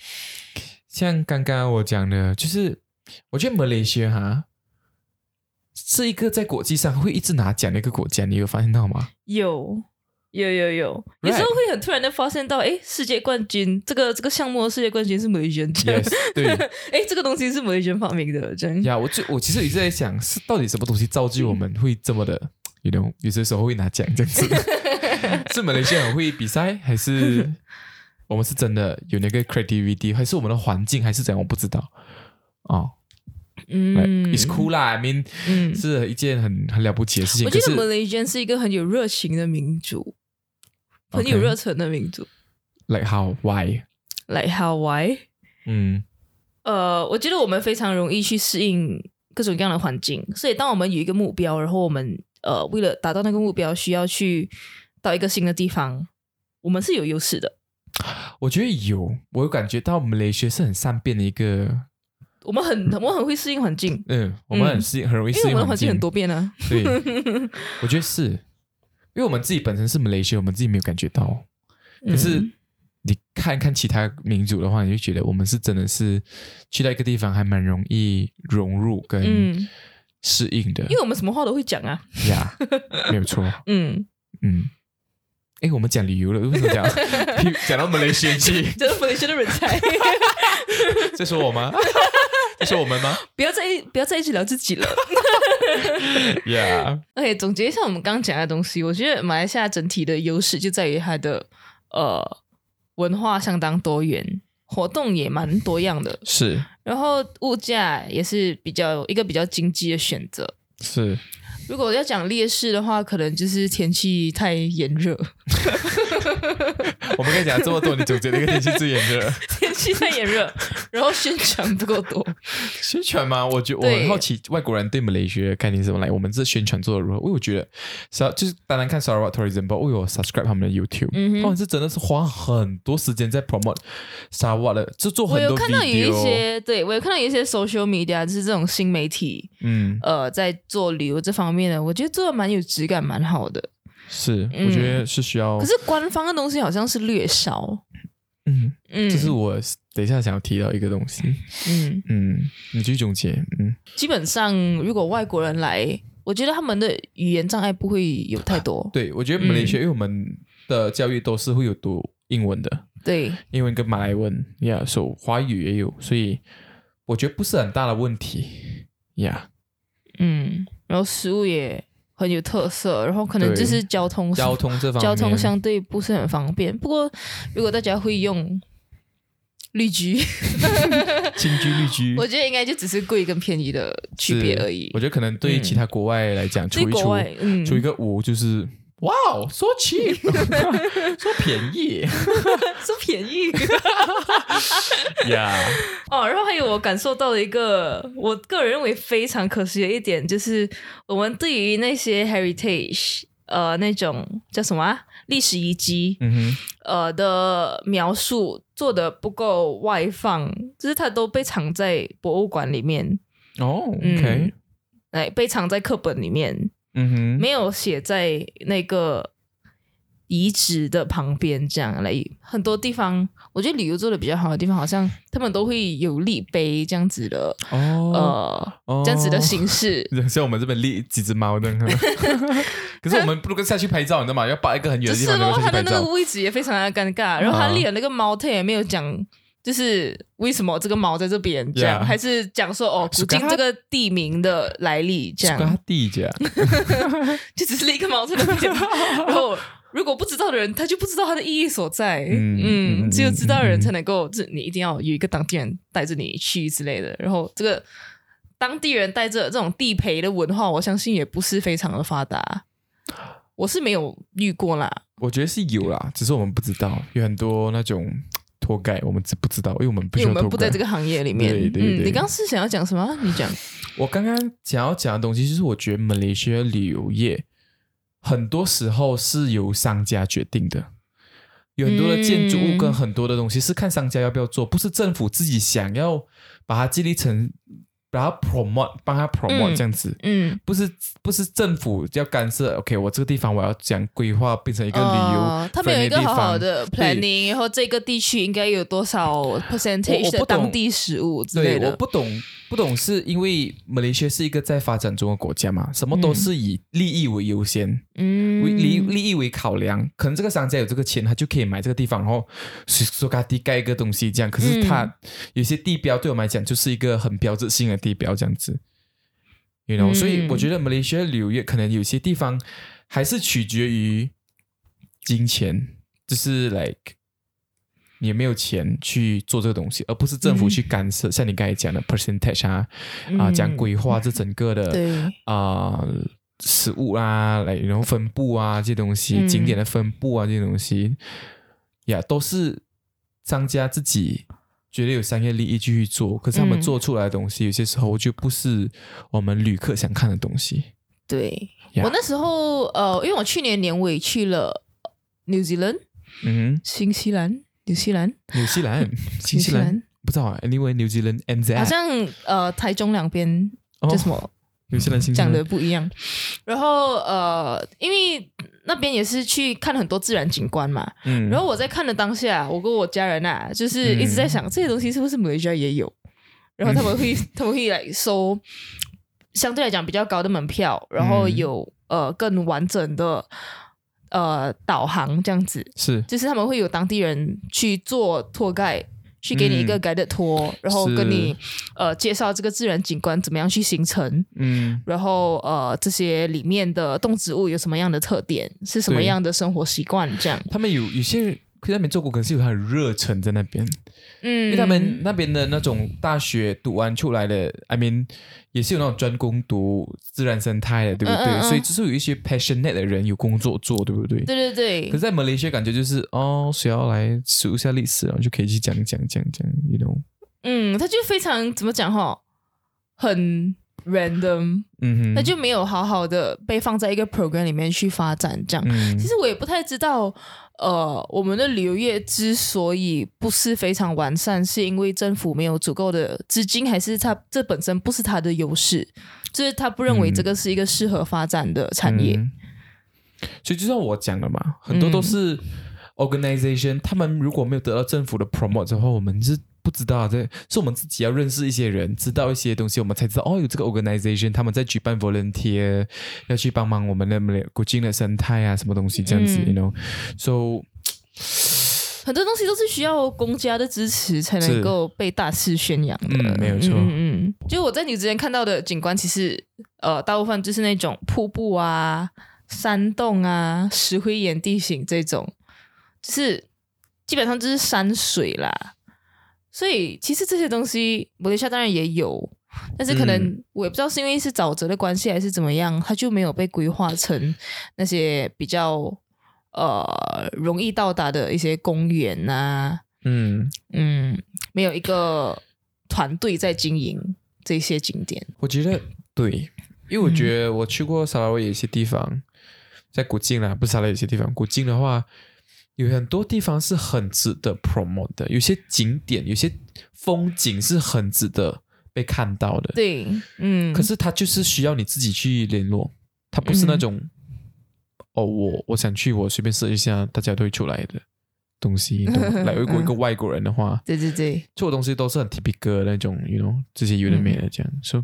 [SPEAKER 2] 像刚刚我讲的，就是我觉得马来西亚哈是一个在国际上会一直拿奖的一个国家，你有发现到吗？
[SPEAKER 1] 有。有有有有时候会很突然的发现到，哎，世界冠军这个这个项目的世界冠军是马来
[SPEAKER 2] Yes，对。
[SPEAKER 1] 哎，这个东西是马来西亚发明的，这样。
[SPEAKER 2] 呀我就我其实一直在想，是到底什么东西造就我们会这么的，you know，有些时候会拿奖这样子，是马来西亚很会比赛，还是我们是真的有那个 creativity，还是我们的环境，还是怎样？我不知道。哦、
[SPEAKER 1] 嗯
[SPEAKER 2] i t s cool 啦，I mean，、
[SPEAKER 1] 嗯，
[SPEAKER 2] 是一件很很了不起的事情。
[SPEAKER 1] 我觉得马来西亚是一个很有热情的民族，很有热忱的民族。
[SPEAKER 2] like how
[SPEAKER 1] why？Like how why？
[SPEAKER 2] 嗯
[SPEAKER 1] 呃，我觉得我们非常容易去适应各种各样的环境，所以当我们有一个目标，然后我们呃为了达到那个目标，需要去到一个新的地方，我们是有优势的。
[SPEAKER 2] 我觉得有，我有感觉到我们雷学是很善变的一个
[SPEAKER 1] 我们很我们很会适应环境，
[SPEAKER 2] 嗯，我们很适应，很容易
[SPEAKER 1] 因为我
[SPEAKER 2] 适应境
[SPEAKER 1] 们的环境很。多变啊。
[SPEAKER 2] 对，我觉得是，因为我们自己本身是马来西亚，我们自己没有感觉到。可是
[SPEAKER 1] 嗯
[SPEAKER 2] 你看看其他民族的话，你就觉得我们是真的是去到一个地方还蛮容易融入跟
[SPEAKER 1] 嗯
[SPEAKER 2] 适应的
[SPEAKER 1] 因为我们什么话都会讲啊。
[SPEAKER 2] 呀，没有错。
[SPEAKER 1] 嗯，
[SPEAKER 2] 嗯，哎，我们讲旅游了，为什么讲 讲到马来西亚去？
[SPEAKER 1] 这是马来西亚的人才，
[SPEAKER 2] 在说我吗？在说我们吗
[SPEAKER 1] 不要再不要再一直聊自己了。Yeah，OK，总结一下我们刚刚讲的东西，我觉得马来西亚整体的优势就在于它的呃文化相当多元，活动也蛮多样的，
[SPEAKER 2] 是
[SPEAKER 1] 然后物价也是比较一个比较经济的选择。
[SPEAKER 2] 是，
[SPEAKER 1] 如果要讲劣势的话，可能就是天气太炎热，
[SPEAKER 2] 我们跟你讲这么多，你总结了一个天气最炎热。
[SPEAKER 1] 天气太炎热，然后宣传不够多。
[SPEAKER 2] 宣传吗？我觉我很好奇外国人对马来西亚的概念是什么来。我们这宣传做的如何？因为我觉得，是就是单单看 Sarawak Tourism Board，我有 subscribe 他们的 YouTube，、
[SPEAKER 1] 嗯
[SPEAKER 2] 他们是真的是花很多时间在 promote Sarawak 的，就做很多
[SPEAKER 1] 有看到有一。些，对我有看到有一些 social media，就是这种新媒体，
[SPEAKER 2] 嗯，
[SPEAKER 1] 呃，在做旅游这方面的，我觉得做的蛮有质感，蛮好的。
[SPEAKER 2] 是，
[SPEAKER 1] 嗯
[SPEAKER 2] 我觉得是需要。
[SPEAKER 1] 可是官方的东西好像是略少，
[SPEAKER 2] 嗯，
[SPEAKER 1] 嗯，
[SPEAKER 2] 这是我等一下想要提到一个东西。
[SPEAKER 1] 嗯，
[SPEAKER 2] 嗯，你继续总结。嗯，
[SPEAKER 1] 基本上如果外国人来，我觉得他们的语言障碍不会有太多。
[SPEAKER 2] 对，我觉得马来
[SPEAKER 1] 嗯
[SPEAKER 2] 西亚，因为我们的教育都是会有读英文的，
[SPEAKER 1] 对，
[SPEAKER 2] 英文跟马来文呀，所、以华语也有，所以我觉得不是很大的问题呀。
[SPEAKER 1] 嗯，然后食物也很有特色，然后可能就是交通
[SPEAKER 2] 交通这方面，
[SPEAKER 1] 交通相对不是很方便。不过如果大家会用绿居，
[SPEAKER 2] 青居绿居，
[SPEAKER 1] 我觉得应该就只是贵跟便宜的区别而已。
[SPEAKER 2] 我觉得可能对于其他国外来讲，
[SPEAKER 1] 对
[SPEAKER 2] 除一除
[SPEAKER 1] 嗯，
[SPEAKER 2] 除一个五就是。哇哦，so cheap，说便宜。
[SPEAKER 1] 说便宜。
[SPEAKER 2] 呀
[SPEAKER 1] 哦。然后还有我感受到的一个，我个人认为非常可惜的一点，就是我们对于那些 heritage，呃，那种叫什么啊？历史遗迹，
[SPEAKER 2] 嗯哼，
[SPEAKER 1] 呃的描述做的不够外放，就是它都被藏在博物馆里面，
[SPEAKER 2] 哦
[SPEAKER 1] 嗯
[SPEAKER 2] ，OK，
[SPEAKER 1] 哎，被藏在课本里面，
[SPEAKER 2] 嗯哼，
[SPEAKER 1] 没有写在那个遗址的旁边，这样来很多地方，我觉得旅游做的比较好的地方，好像他们都会有立碑这样子的，
[SPEAKER 2] 哦，
[SPEAKER 1] 呃，
[SPEAKER 2] 哦
[SPEAKER 1] 这样子的形式。
[SPEAKER 2] 像我们这边立几只猫的，可是我们不能下去拍照，你知道吗？要摆一个很远
[SPEAKER 1] 是
[SPEAKER 2] 的地方能
[SPEAKER 1] 咯，
[SPEAKER 2] 够下去拍照
[SPEAKER 1] 他的那个。位置也非常的尴尬，然后他
[SPEAKER 2] 啊
[SPEAKER 1] 立了那个猫，他也没有讲。就是为什么这个毛在这边这样
[SPEAKER 2] Yeah
[SPEAKER 1] 还是讲说哦，古今这个地名的来历这样，
[SPEAKER 2] 他弟姐，
[SPEAKER 1] 就只是立一个毛在那边。然后如果不知道的人，他就不知道它的意义所在。
[SPEAKER 2] 嗯
[SPEAKER 1] 嗯，
[SPEAKER 2] 嗯
[SPEAKER 1] 只有知道的人才能够，这你一定要有一个当地人带着你去之类的。然后这个当地人带着这种地陪的文化，我相信也不是非常的发达。我是没有遇过啦。
[SPEAKER 2] 我觉得是有啦，只是我们不知道，有很多那种脱盖，我们知不知道？因为我们不
[SPEAKER 1] 我们不在这。个行业里面。嗯，
[SPEAKER 2] 对对对
[SPEAKER 1] 你刚刚是想要讲什么？你讲。
[SPEAKER 2] 我刚刚想要讲的东西，就是我觉得马来西亚旅游业很多时候是由商家决定的，有很多的建筑物跟
[SPEAKER 1] 嗯
[SPEAKER 2] 很多的东西是看商家要不要做，不是政府自己想要把它建立成，把它 promote，帮他 promote
[SPEAKER 1] 嗯
[SPEAKER 2] 这样子。
[SPEAKER 1] 嗯，
[SPEAKER 2] 不是不是政府要干涉，OK，我这个地方我要讲规划变成一个旅游、
[SPEAKER 1] 呃他们有一个好好的 planning，然后这个地区应该有多少
[SPEAKER 2] 我
[SPEAKER 1] percentage 的
[SPEAKER 2] 不
[SPEAKER 1] 当地食物之类
[SPEAKER 2] 的，我。不懂，不懂是因为马来西亚是一个在发展中的国家嘛，什么都是以利益为优先，
[SPEAKER 1] 嗯，
[SPEAKER 2] 为利利益为考量。可能这个商家有这个钱，他就可以买这个地方，然后说说他地盖一个东西这样。可是他、
[SPEAKER 1] 嗯
[SPEAKER 2] 有些地标对我们来讲就是一个很标志性的地标这样子，you know、
[SPEAKER 1] 嗯
[SPEAKER 2] 所以我觉得马来西亚旅游业可能有些地方还是取决于金钱，就是 like。你有没有钱去做这个东西，而不是政府
[SPEAKER 1] 嗯。
[SPEAKER 2] 去干涉。像你刚才讲的 percentage 啊，
[SPEAKER 1] 嗯。
[SPEAKER 2] 啊，讲规划这整个的
[SPEAKER 1] 对，
[SPEAKER 2] 啊、食物啊，来然后分布啊这些东西，
[SPEAKER 1] 嗯。
[SPEAKER 2] 景点的分布啊这些东西，呀，都是商家自己觉得有商业利益继续做，可是他们
[SPEAKER 1] 嗯。
[SPEAKER 2] 做出来的东西，有些时候就不是我们旅客想看的东西。
[SPEAKER 1] 对。
[SPEAKER 2] 呀
[SPEAKER 1] 我那时候呃，因为我去年年尾去了 New Zealand
[SPEAKER 2] 嗯
[SPEAKER 1] 新西兰、纽西兰、
[SPEAKER 2] 哼，纽西兰、新西兰，不知道啊，Anyway New Zealand NZ
[SPEAKER 1] 好像呃台中两边
[SPEAKER 2] 哦。
[SPEAKER 1] 叫什么
[SPEAKER 2] 纽西兰。新
[SPEAKER 1] 讲的不一样。然后呃，因为那边也是去看很多自然景观嘛，
[SPEAKER 2] 嗯，
[SPEAKER 1] 然后我在看的当下，我跟我家人啊，就是一直在想、这些东西是不是马来西亚也有，然后他们会、他们会来收相对来讲比较高的门票，然后
[SPEAKER 2] 嗯。
[SPEAKER 1] 有、呃更完整的呃导航这样子，
[SPEAKER 2] 是。
[SPEAKER 1] 就是他们会有当地人去做 tour guide。去给你一个
[SPEAKER 2] 嗯。
[SPEAKER 1] guided tour，、然后跟你呃介绍这个自然景观怎么样去形成，
[SPEAKER 2] 嗯。
[SPEAKER 1] 然后呃这些里面的动植物有什么样的特点，是什么样的生活习惯，这样。
[SPEAKER 2] 他们有有些人在那边做过，可是有他的热忱在那边，
[SPEAKER 1] 嗯，
[SPEAKER 2] 因为他们那边的那种大学读完出来的，I mean 也是有那种专攻读自然生态的，对不对？
[SPEAKER 1] 嗯嗯嗯。
[SPEAKER 2] 所以就是有一些 passionate 的人有工作做，对不对？
[SPEAKER 1] 对对对，
[SPEAKER 2] 可是，在马来西亚感觉就是哦，谁要来数一下历史，然后就可以去讲讲讲讲，you know，
[SPEAKER 1] 嗯，他就非常怎么讲哈，很 random，
[SPEAKER 2] 嗯哼，
[SPEAKER 1] 那就没有好好的被放在一个 program 里面去发展这样。
[SPEAKER 2] 嗯。
[SPEAKER 1] 其实我也不太知道，呃，我们的旅游业之所以不是非常完善，是因为政府没有足够的资金，还是它这本身不是它的优势，就是他不认为这个是一个适合发展的产业。
[SPEAKER 2] 嗯。所以就像我讲的嘛，很多都是 organization，、他们如果没有得到政府的 promote 之后，我们是不知道这，是我们自己要认识一些人，知道一些东西，我们才知道哦，有这个 organization，他们在举办 volunteer，要去帮忙我们的古今的生态啊，什么东西这样子、
[SPEAKER 1] 嗯
[SPEAKER 2] y o u know，so
[SPEAKER 1] 很多东西都是需要公家的支持才能够被大肆宣扬的。
[SPEAKER 2] 嗯没有错
[SPEAKER 1] 嗯嗯嗯，就我在你之前看到的景观，其实呃，大部分就是那种瀑布啊、山洞啊、石灰岩地形这种，就是基本上就是山水啦。所以其实这些东西，马来西亚当然也有，但是可能、
[SPEAKER 2] 嗯。
[SPEAKER 1] 我也不知道是因为是沼泽的关系还是怎么样，它就没有被规划成那些比较呃容易到达的一些公园呐、
[SPEAKER 2] 嗯，
[SPEAKER 1] 嗯，没有一个团队在经营这些景点。
[SPEAKER 2] 我觉得对，因为我觉得我去过沙拉威有一些地方，在古晋啦，不是沙拉有些地方，古晋的话有很多地方是很值得 promote 的，有些景点、有些风景是很值得被看到的。
[SPEAKER 1] 对，嗯，
[SPEAKER 2] 可是它就是需要你自己去联络，它不是那种、哦，我我想去，我随便设一下，大家都会出来的东西。来，如果一个外国人的话，
[SPEAKER 1] 对对对，
[SPEAKER 2] 做的东西都是很 typical 的那种，you know，这些有的没的这样。所以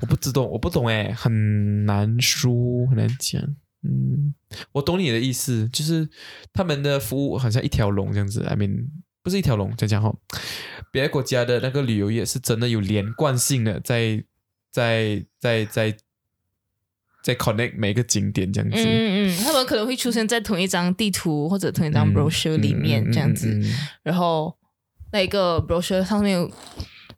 [SPEAKER 2] 我不知道，我不懂哎，很难说，很难讲。嗯，我懂你的意思，就是他们的服务好像一条龙这样子。I mean，不是一条龙，讲讲哈，别的国家的那个旅游业是真的有连贯性的，在在在在在 connect 每个景点这样子。
[SPEAKER 1] 嗯嗯嗯，他们可能会出现在同一张地图或者同一张
[SPEAKER 2] 嗯
[SPEAKER 1] brochure 里面
[SPEAKER 2] 嗯
[SPEAKER 1] 这样子，
[SPEAKER 2] 嗯嗯嗯
[SPEAKER 1] 然后那个 brochure 上面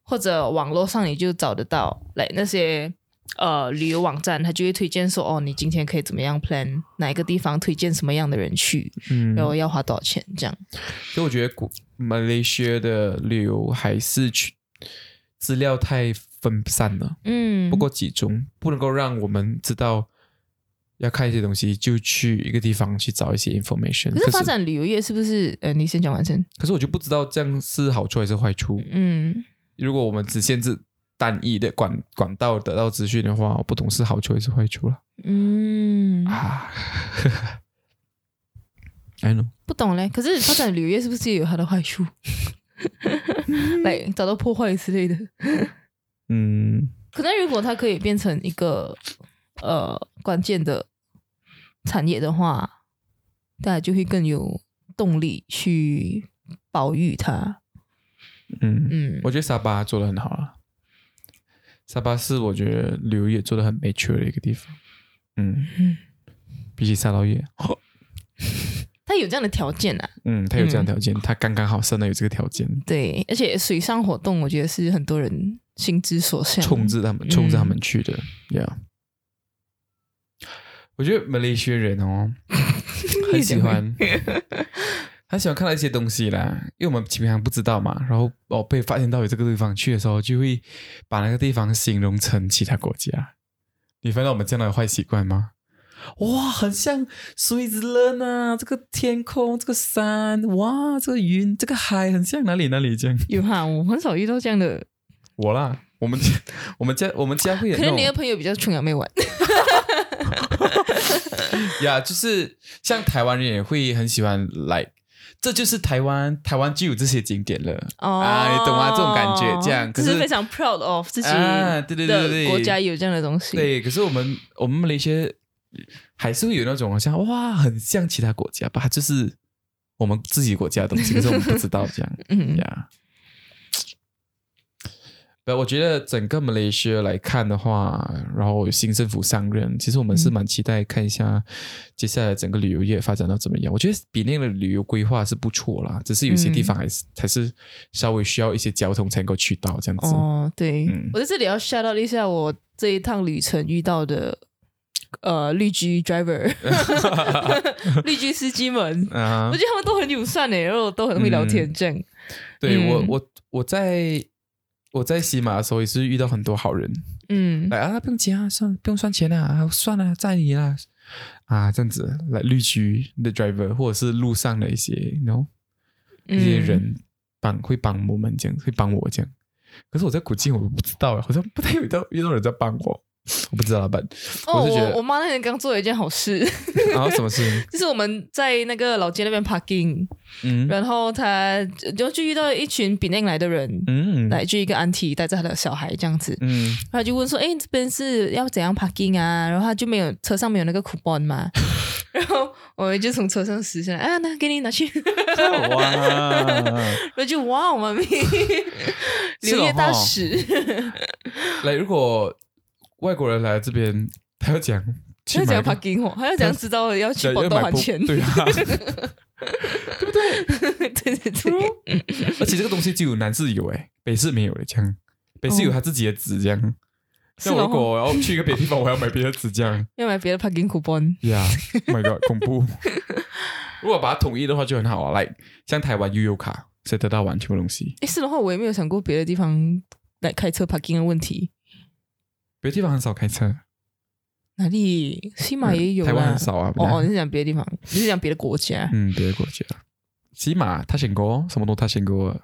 [SPEAKER 1] 或者网络上你就找得到，来那些呃旅游网站，它就会推荐说哦，你今天可以怎么样 plan 哪一个地方推荐什么样的人去，
[SPEAKER 2] 嗯
[SPEAKER 1] 然后要花多少钱这样。
[SPEAKER 2] 所以我觉得古马来西亚的旅游还是去资料太分散了，
[SPEAKER 1] 嗯，
[SPEAKER 2] 不够集中，不能够让我们知道要看一些东西就去一个地方去找一些 information。
[SPEAKER 1] 可是发展旅游业是不是？呃，你先讲完先。
[SPEAKER 2] 可是我就不知道这样是好处还是坏处。
[SPEAKER 1] 嗯
[SPEAKER 2] 如果我们只限制单一的管管道得到资讯的话，我不懂是好处还是坏处了
[SPEAKER 1] 嗯，
[SPEAKER 2] 啊。I know，
[SPEAKER 1] 不懂嘞。可是发展旅游业是不是也有它的坏处？来找到破坏之类的。
[SPEAKER 2] 嗯，
[SPEAKER 1] 可能如果它可以变成一个呃关键的产业的话，大家就会更有动力去保育它。
[SPEAKER 2] 嗯
[SPEAKER 1] 嗯，
[SPEAKER 2] 我觉得沙巴做的很好啊。沙巴是我觉得旅游业做的很 mature 的一个地方。嗯，
[SPEAKER 1] 嗯
[SPEAKER 2] 比起沙捞越，
[SPEAKER 1] 它有这样的条件啊。
[SPEAKER 2] 嗯，他有这样的条件，它刚刚好生的有这个条件，
[SPEAKER 1] 对，而且水上活动，我觉得是很多人心之所向。
[SPEAKER 2] 冲着他们，
[SPEAKER 1] 嗯
[SPEAKER 2] 冲着他们去的，Yeah。我觉得马来西亚人哦，很喜欢，很喜欢看到一些东西啦，因为我们平常不知道嘛，然后哦被发现到有这个地方去的时候，就会把那个地方形容成其他国家。你发现我们这样的坏习惯吗？哇，很像水之人啊，这个天空，这个山，哇，这个云，这个海，很像哪里哪里这样。
[SPEAKER 1] 有哈，我很少遇到这样的。
[SPEAKER 2] 我啦，我们我们家我们家会有
[SPEAKER 1] 可能你的朋友比较崇洋媚外。
[SPEAKER 2] 呀就是像台湾人也会很喜欢来。这就是台湾，台湾就有这些景点了、
[SPEAKER 1] 哦
[SPEAKER 2] 啊，你懂吗？这种感觉，这样可
[SPEAKER 1] 是是非常 proud of 自己
[SPEAKER 2] 啊，对对对对
[SPEAKER 1] 国家有这样的东西。
[SPEAKER 2] 对，可是我们我们马来西亚还是会有那种好像哇，很像其他国家吧，就是我们自己国家的东西，可是我们不知道这样
[SPEAKER 1] 嗯，
[SPEAKER 2] 呀。不，我觉得整个马来西亚来看的话，然后有新政府上任，其实我们是蛮期待看一下接下来整个旅游业发展到怎么样。我觉得比那个旅游规划是不错啦，只是有些地方还是、还是稍微需要一些交通才能够去到这样子。
[SPEAKER 1] 哦，对，
[SPEAKER 2] 嗯
[SPEAKER 1] 我在这里要 shout out 一下我这一趟旅程遇到的呃绿居 driver，绿居司机们，
[SPEAKER 2] 啊
[SPEAKER 1] 我觉得他们都很友善诶，然后都很会聊天，这样。
[SPEAKER 2] 对、
[SPEAKER 1] 嗯
[SPEAKER 2] 我，我我在我在西马的时候也是遇到很多好人，
[SPEAKER 1] 嗯。
[SPEAKER 2] 来啊，不用钱啊，算不用算钱啊，算了，在你啦，啊，这样子来绿区的 driver 或者是路上的一些 know 一些
[SPEAKER 1] 嗯
[SPEAKER 2] 人帮会帮我们这样，会帮我这样。可是我在古晋我不知道，好像不太有遇到遇到人在帮我，我不知道老板，
[SPEAKER 1] 哦，
[SPEAKER 2] 我
[SPEAKER 1] 我我妈那天刚做了一件好事，
[SPEAKER 2] 然后什么事？
[SPEAKER 1] 就是我们在那个老街那边 parking，
[SPEAKER 2] 嗯。
[SPEAKER 1] 然后她就就遇到一群比内来的人，
[SPEAKER 2] 嗯。
[SPEAKER 1] 来就一个 auntie 带着她的小孩这样子，
[SPEAKER 2] 嗯，
[SPEAKER 1] 他就问说：“哎，这边是要怎样 parking 啊？”然后她就没有车上没有那个 coupon 嘛，然后我们就从车上撕下来，啊，那给你拿去，
[SPEAKER 2] 哇，
[SPEAKER 1] 然后就哇，我们
[SPEAKER 2] 是
[SPEAKER 1] 留业大
[SPEAKER 2] 哦
[SPEAKER 1] 使，
[SPEAKER 2] 来，如果外国人来这边，他要讲去
[SPEAKER 1] 他讲
[SPEAKER 2] 买个
[SPEAKER 1] parking 哦，他要讲知道要去
[SPEAKER 2] 对
[SPEAKER 1] 报多还钱，
[SPEAKER 2] 对啊，
[SPEAKER 1] 对 对？对对，
[SPEAKER 2] 而且这个东西只有南市有诶，北市没有的，这样。北市有他自己的纸这样。像如果我要去一个别的地方，我要买别的纸这样。
[SPEAKER 1] 要买别的 parking coupon，
[SPEAKER 2] 呀，Oh my god，恐怖！如果把它统一的话就很好啊，来像台湾悠游卡谁得到完全的东西，
[SPEAKER 1] 诶，是的话我也没有想过别的地方来开车 parking 的问题，
[SPEAKER 2] 别的地方很少开车，
[SPEAKER 1] 哪里？西马也有啦，
[SPEAKER 2] 台湾很少啊。
[SPEAKER 1] 哦哦，你是讲别的地方，你是讲别的国家？
[SPEAKER 2] 嗯，别的国家，起码他选过，什么都他选过。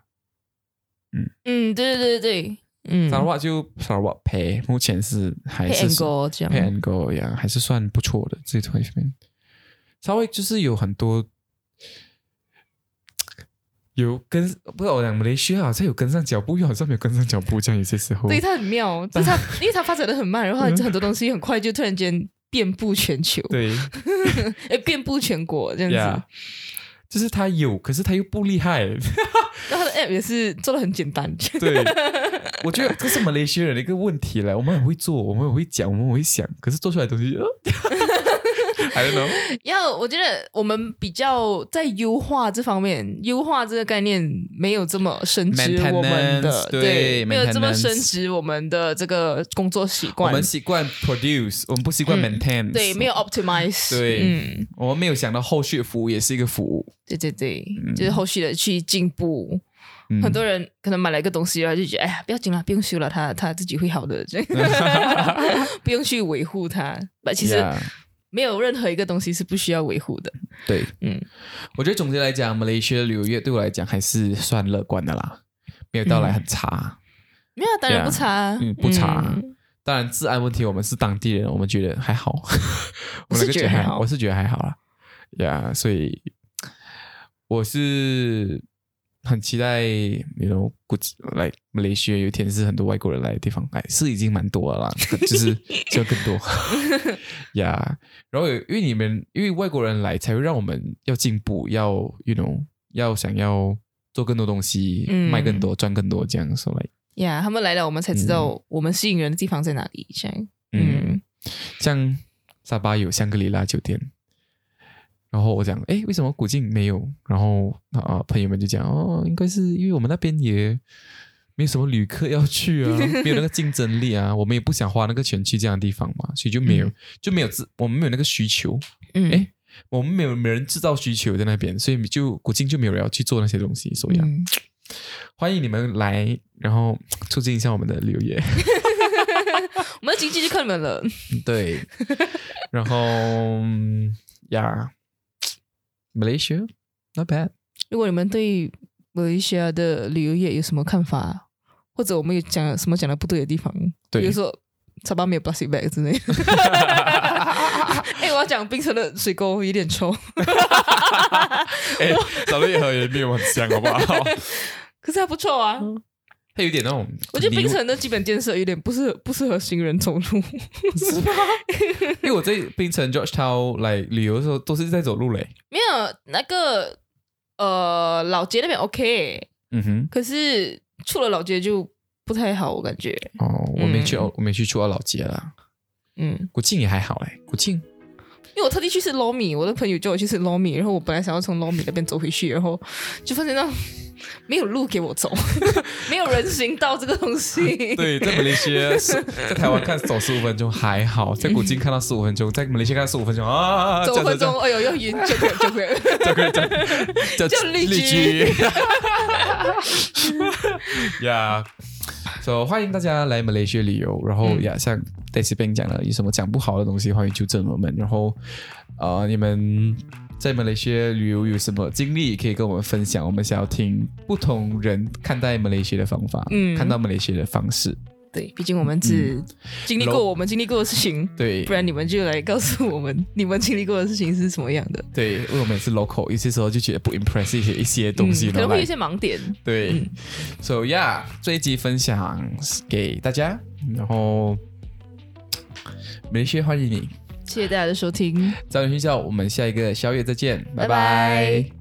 [SPEAKER 1] 嗯，嗯对对对对，嗯，
[SPEAKER 2] 沙拉瓦就沙拉瓦赔，目前是还
[SPEAKER 1] 配
[SPEAKER 2] 是
[SPEAKER 1] angle 这样，
[SPEAKER 2] 配 and go 呀，还是算不错的这方面。稍微就是有很多有跟不知道我讲马来西亚好像有跟上脚步，又好像没有跟上脚步，这样有些时候。
[SPEAKER 1] 对，它很妙，就是它，因为它发展的很慢，然后它很多东西很快就突然间遍布全球，
[SPEAKER 2] 对
[SPEAKER 1] 哎，遍布全国这样
[SPEAKER 2] 呀
[SPEAKER 1] 子。
[SPEAKER 2] 就是他有，可是他又不厉害。
[SPEAKER 1] 然后它的 app 也是做的很简单，
[SPEAKER 2] 对，我觉得这是马来西亚人的一个问题了。我们很会做，我们很会讲，我们很会想，可是做出来的东西，呃 I don't know。
[SPEAKER 1] 要我觉得我们比较在优化这方面，优化这个概念没有这么深植我们的
[SPEAKER 2] 对
[SPEAKER 1] 没有这么深植我们的这个工作习惯
[SPEAKER 2] 我
[SPEAKER 1] 惯，
[SPEAKER 2] 们习惯 produce，我们不习惯
[SPEAKER 1] 嗯
[SPEAKER 2] maintain。
[SPEAKER 1] 对，没有 optimize，
[SPEAKER 2] 对
[SPEAKER 1] 嗯，
[SPEAKER 2] 我们没有想到后续服务也是一个服务。
[SPEAKER 1] 对对对，就是后续的去进步。
[SPEAKER 2] 嗯
[SPEAKER 1] 很多人可能买了一个东西，然后就觉得哎呀，不要紧了，不用修了，他他自己会好的，不用去维护它。但其实没有任何一个东西是不需要维护的。
[SPEAKER 2] 对，
[SPEAKER 1] 嗯，
[SPEAKER 2] 我觉得总结来讲，马来西亚旅游业对我来讲还是算乐观的啦，没有到来很差。
[SPEAKER 1] 没有，当然不差啊，
[SPEAKER 2] 嗯不差
[SPEAKER 1] 嗯
[SPEAKER 2] 当然，治安问题我们是当地人，我们觉得还好。
[SPEAKER 1] 我是觉得还好
[SPEAKER 2] 我是觉得还好啦。呀、所以我是很期待，你 know，估计来马来西亚有一天是很多外国人来的地方，哎，是已经蛮多了啦，就是就更多。呀然后因为你们因为外国人来，才会让我们要进步，要 you know，要想要做更多东西，
[SPEAKER 1] 嗯
[SPEAKER 2] 卖更多，赚更多，这样说来。
[SPEAKER 1] 呀他们来了，我们才知道我们吸引人的地方在哪里。这样，
[SPEAKER 2] 嗯
[SPEAKER 1] 嗯，
[SPEAKER 2] 像沙巴有香格里拉酒店，然后我讲，哎，为什么古晋没有？然后啊、朋友们就讲，哦，应该是因为我们那边也没有什么旅客要去啊，没有那个竞争力啊，我们也不想花那个钱去这样的地方嘛，所以就没有、
[SPEAKER 1] 嗯。
[SPEAKER 2] 就没有自我们没有那个需求，
[SPEAKER 1] 嗯，
[SPEAKER 2] 哎我们没有没人制造需求在那边，所以就古晋就没有人要去做那些东西，所以、啊。
[SPEAKER 1] 嗯。
[SPEAKER 2] 欢迎你们来，然后促进一下我们的旅游业。
[SPEAKER 1] 我们的经济就靠你们了。
[SPEAKER 2] 对，然后嗯呀，Malaysia not bad。
[SPEAKER 1] 如果你们对马来西亚的旅游业有什么看法，或者我们有讲什么讲的不对的地方，
[SPEAKER 2] 对
[SPEAKER 1] 比如说沙巴没有 plastic bag 之类的。哎、我要讲冰城的水沟有点臭，
[SPEAKER 2] 哎，长得也和也没有很像，好不好？
[SPEAKER 1] 可是还不错啊。
[SPEAKER 2] 它有点那种，
[SPEAKER 1] 我觉得冰城的基本建设有点不适不适合行人走路。
[SPEAKER 2] 是吗？因为我在冰城 George Town 来旅游的时候，都是在走路嘞。
[SPEAKER 1] 没有那个呃老街那边 OK，
[SPEAKER 2] 嗯哼，
[SPEAKER 1] 可是出了老街就不太好，我感觉。
[SPEAKER 2] 哦，我没去，
[SPEAKER 1] 嗯
[SPEAKER 2] 我没去出到老街啦。
[SPEAKER 1] 嗯，
[SPEAKER 2] 古晋也还好嘞，古晋
[SPEAKER 1] 因为我特地去吃糯米，我的朋友叫我去吃糯米，然后我本来想要从糯米那边走回去，然后就发现到没有路给我走，没有人行道这个东西。
[SPEAKER 2] 对，在马来西亚在台湾看走十五分钟还好，在古晋看到十五分钟，在马来西亚看十五分钟啊，
[SPEAKER 1] 走分钟，哎呦，要晕，就会就会。
[SPEAKER 2] 就可以讲叫
[SPEAKER 1] 就绿居
[SPEAKER 2] 居呀。所以欢迎大家来马来西亚旅游，然后
[SPEAKER 1] 嗯
[SPEAKER 2] 呀，像 Daisy Ben 讲了，有什么讲不好的东西，欢迎纠正我们。然后呃，你们在马来西亚旅游有什么经历，可以跟我们分享。我们想要听不同人看待马来西亚的方法，
[SPEAKER 1] 嗯
[SPEAKER 2] 看到马来西亚的方式。
[SPEAKER 1] 对，毕竟我们只经历过我们经历过的事情，
[SPEAKER 2] 对
[SPEAKER 1] 不然你们就来告诉我们你们经历过的事情是什么样的。
[SPEAKER 2] 对，因为我们也是 local，有些时候就觉得不 impress 一些一些东西，
[SPEAKER 1] 嗯可能会有一些盲点。
[SPEAKER 2] 对、
[SPEAKER 1] 嗯
[SPEAKER 2] s o yeah，这一集分享给大家，然后没事欢迎你，
[SPEAKER 1] 谢谢大家的收听。
[SPEAKER 2] 早点睡觉，我们下一个宵夜再见，拜
[SPEAKER 1] 拜。拜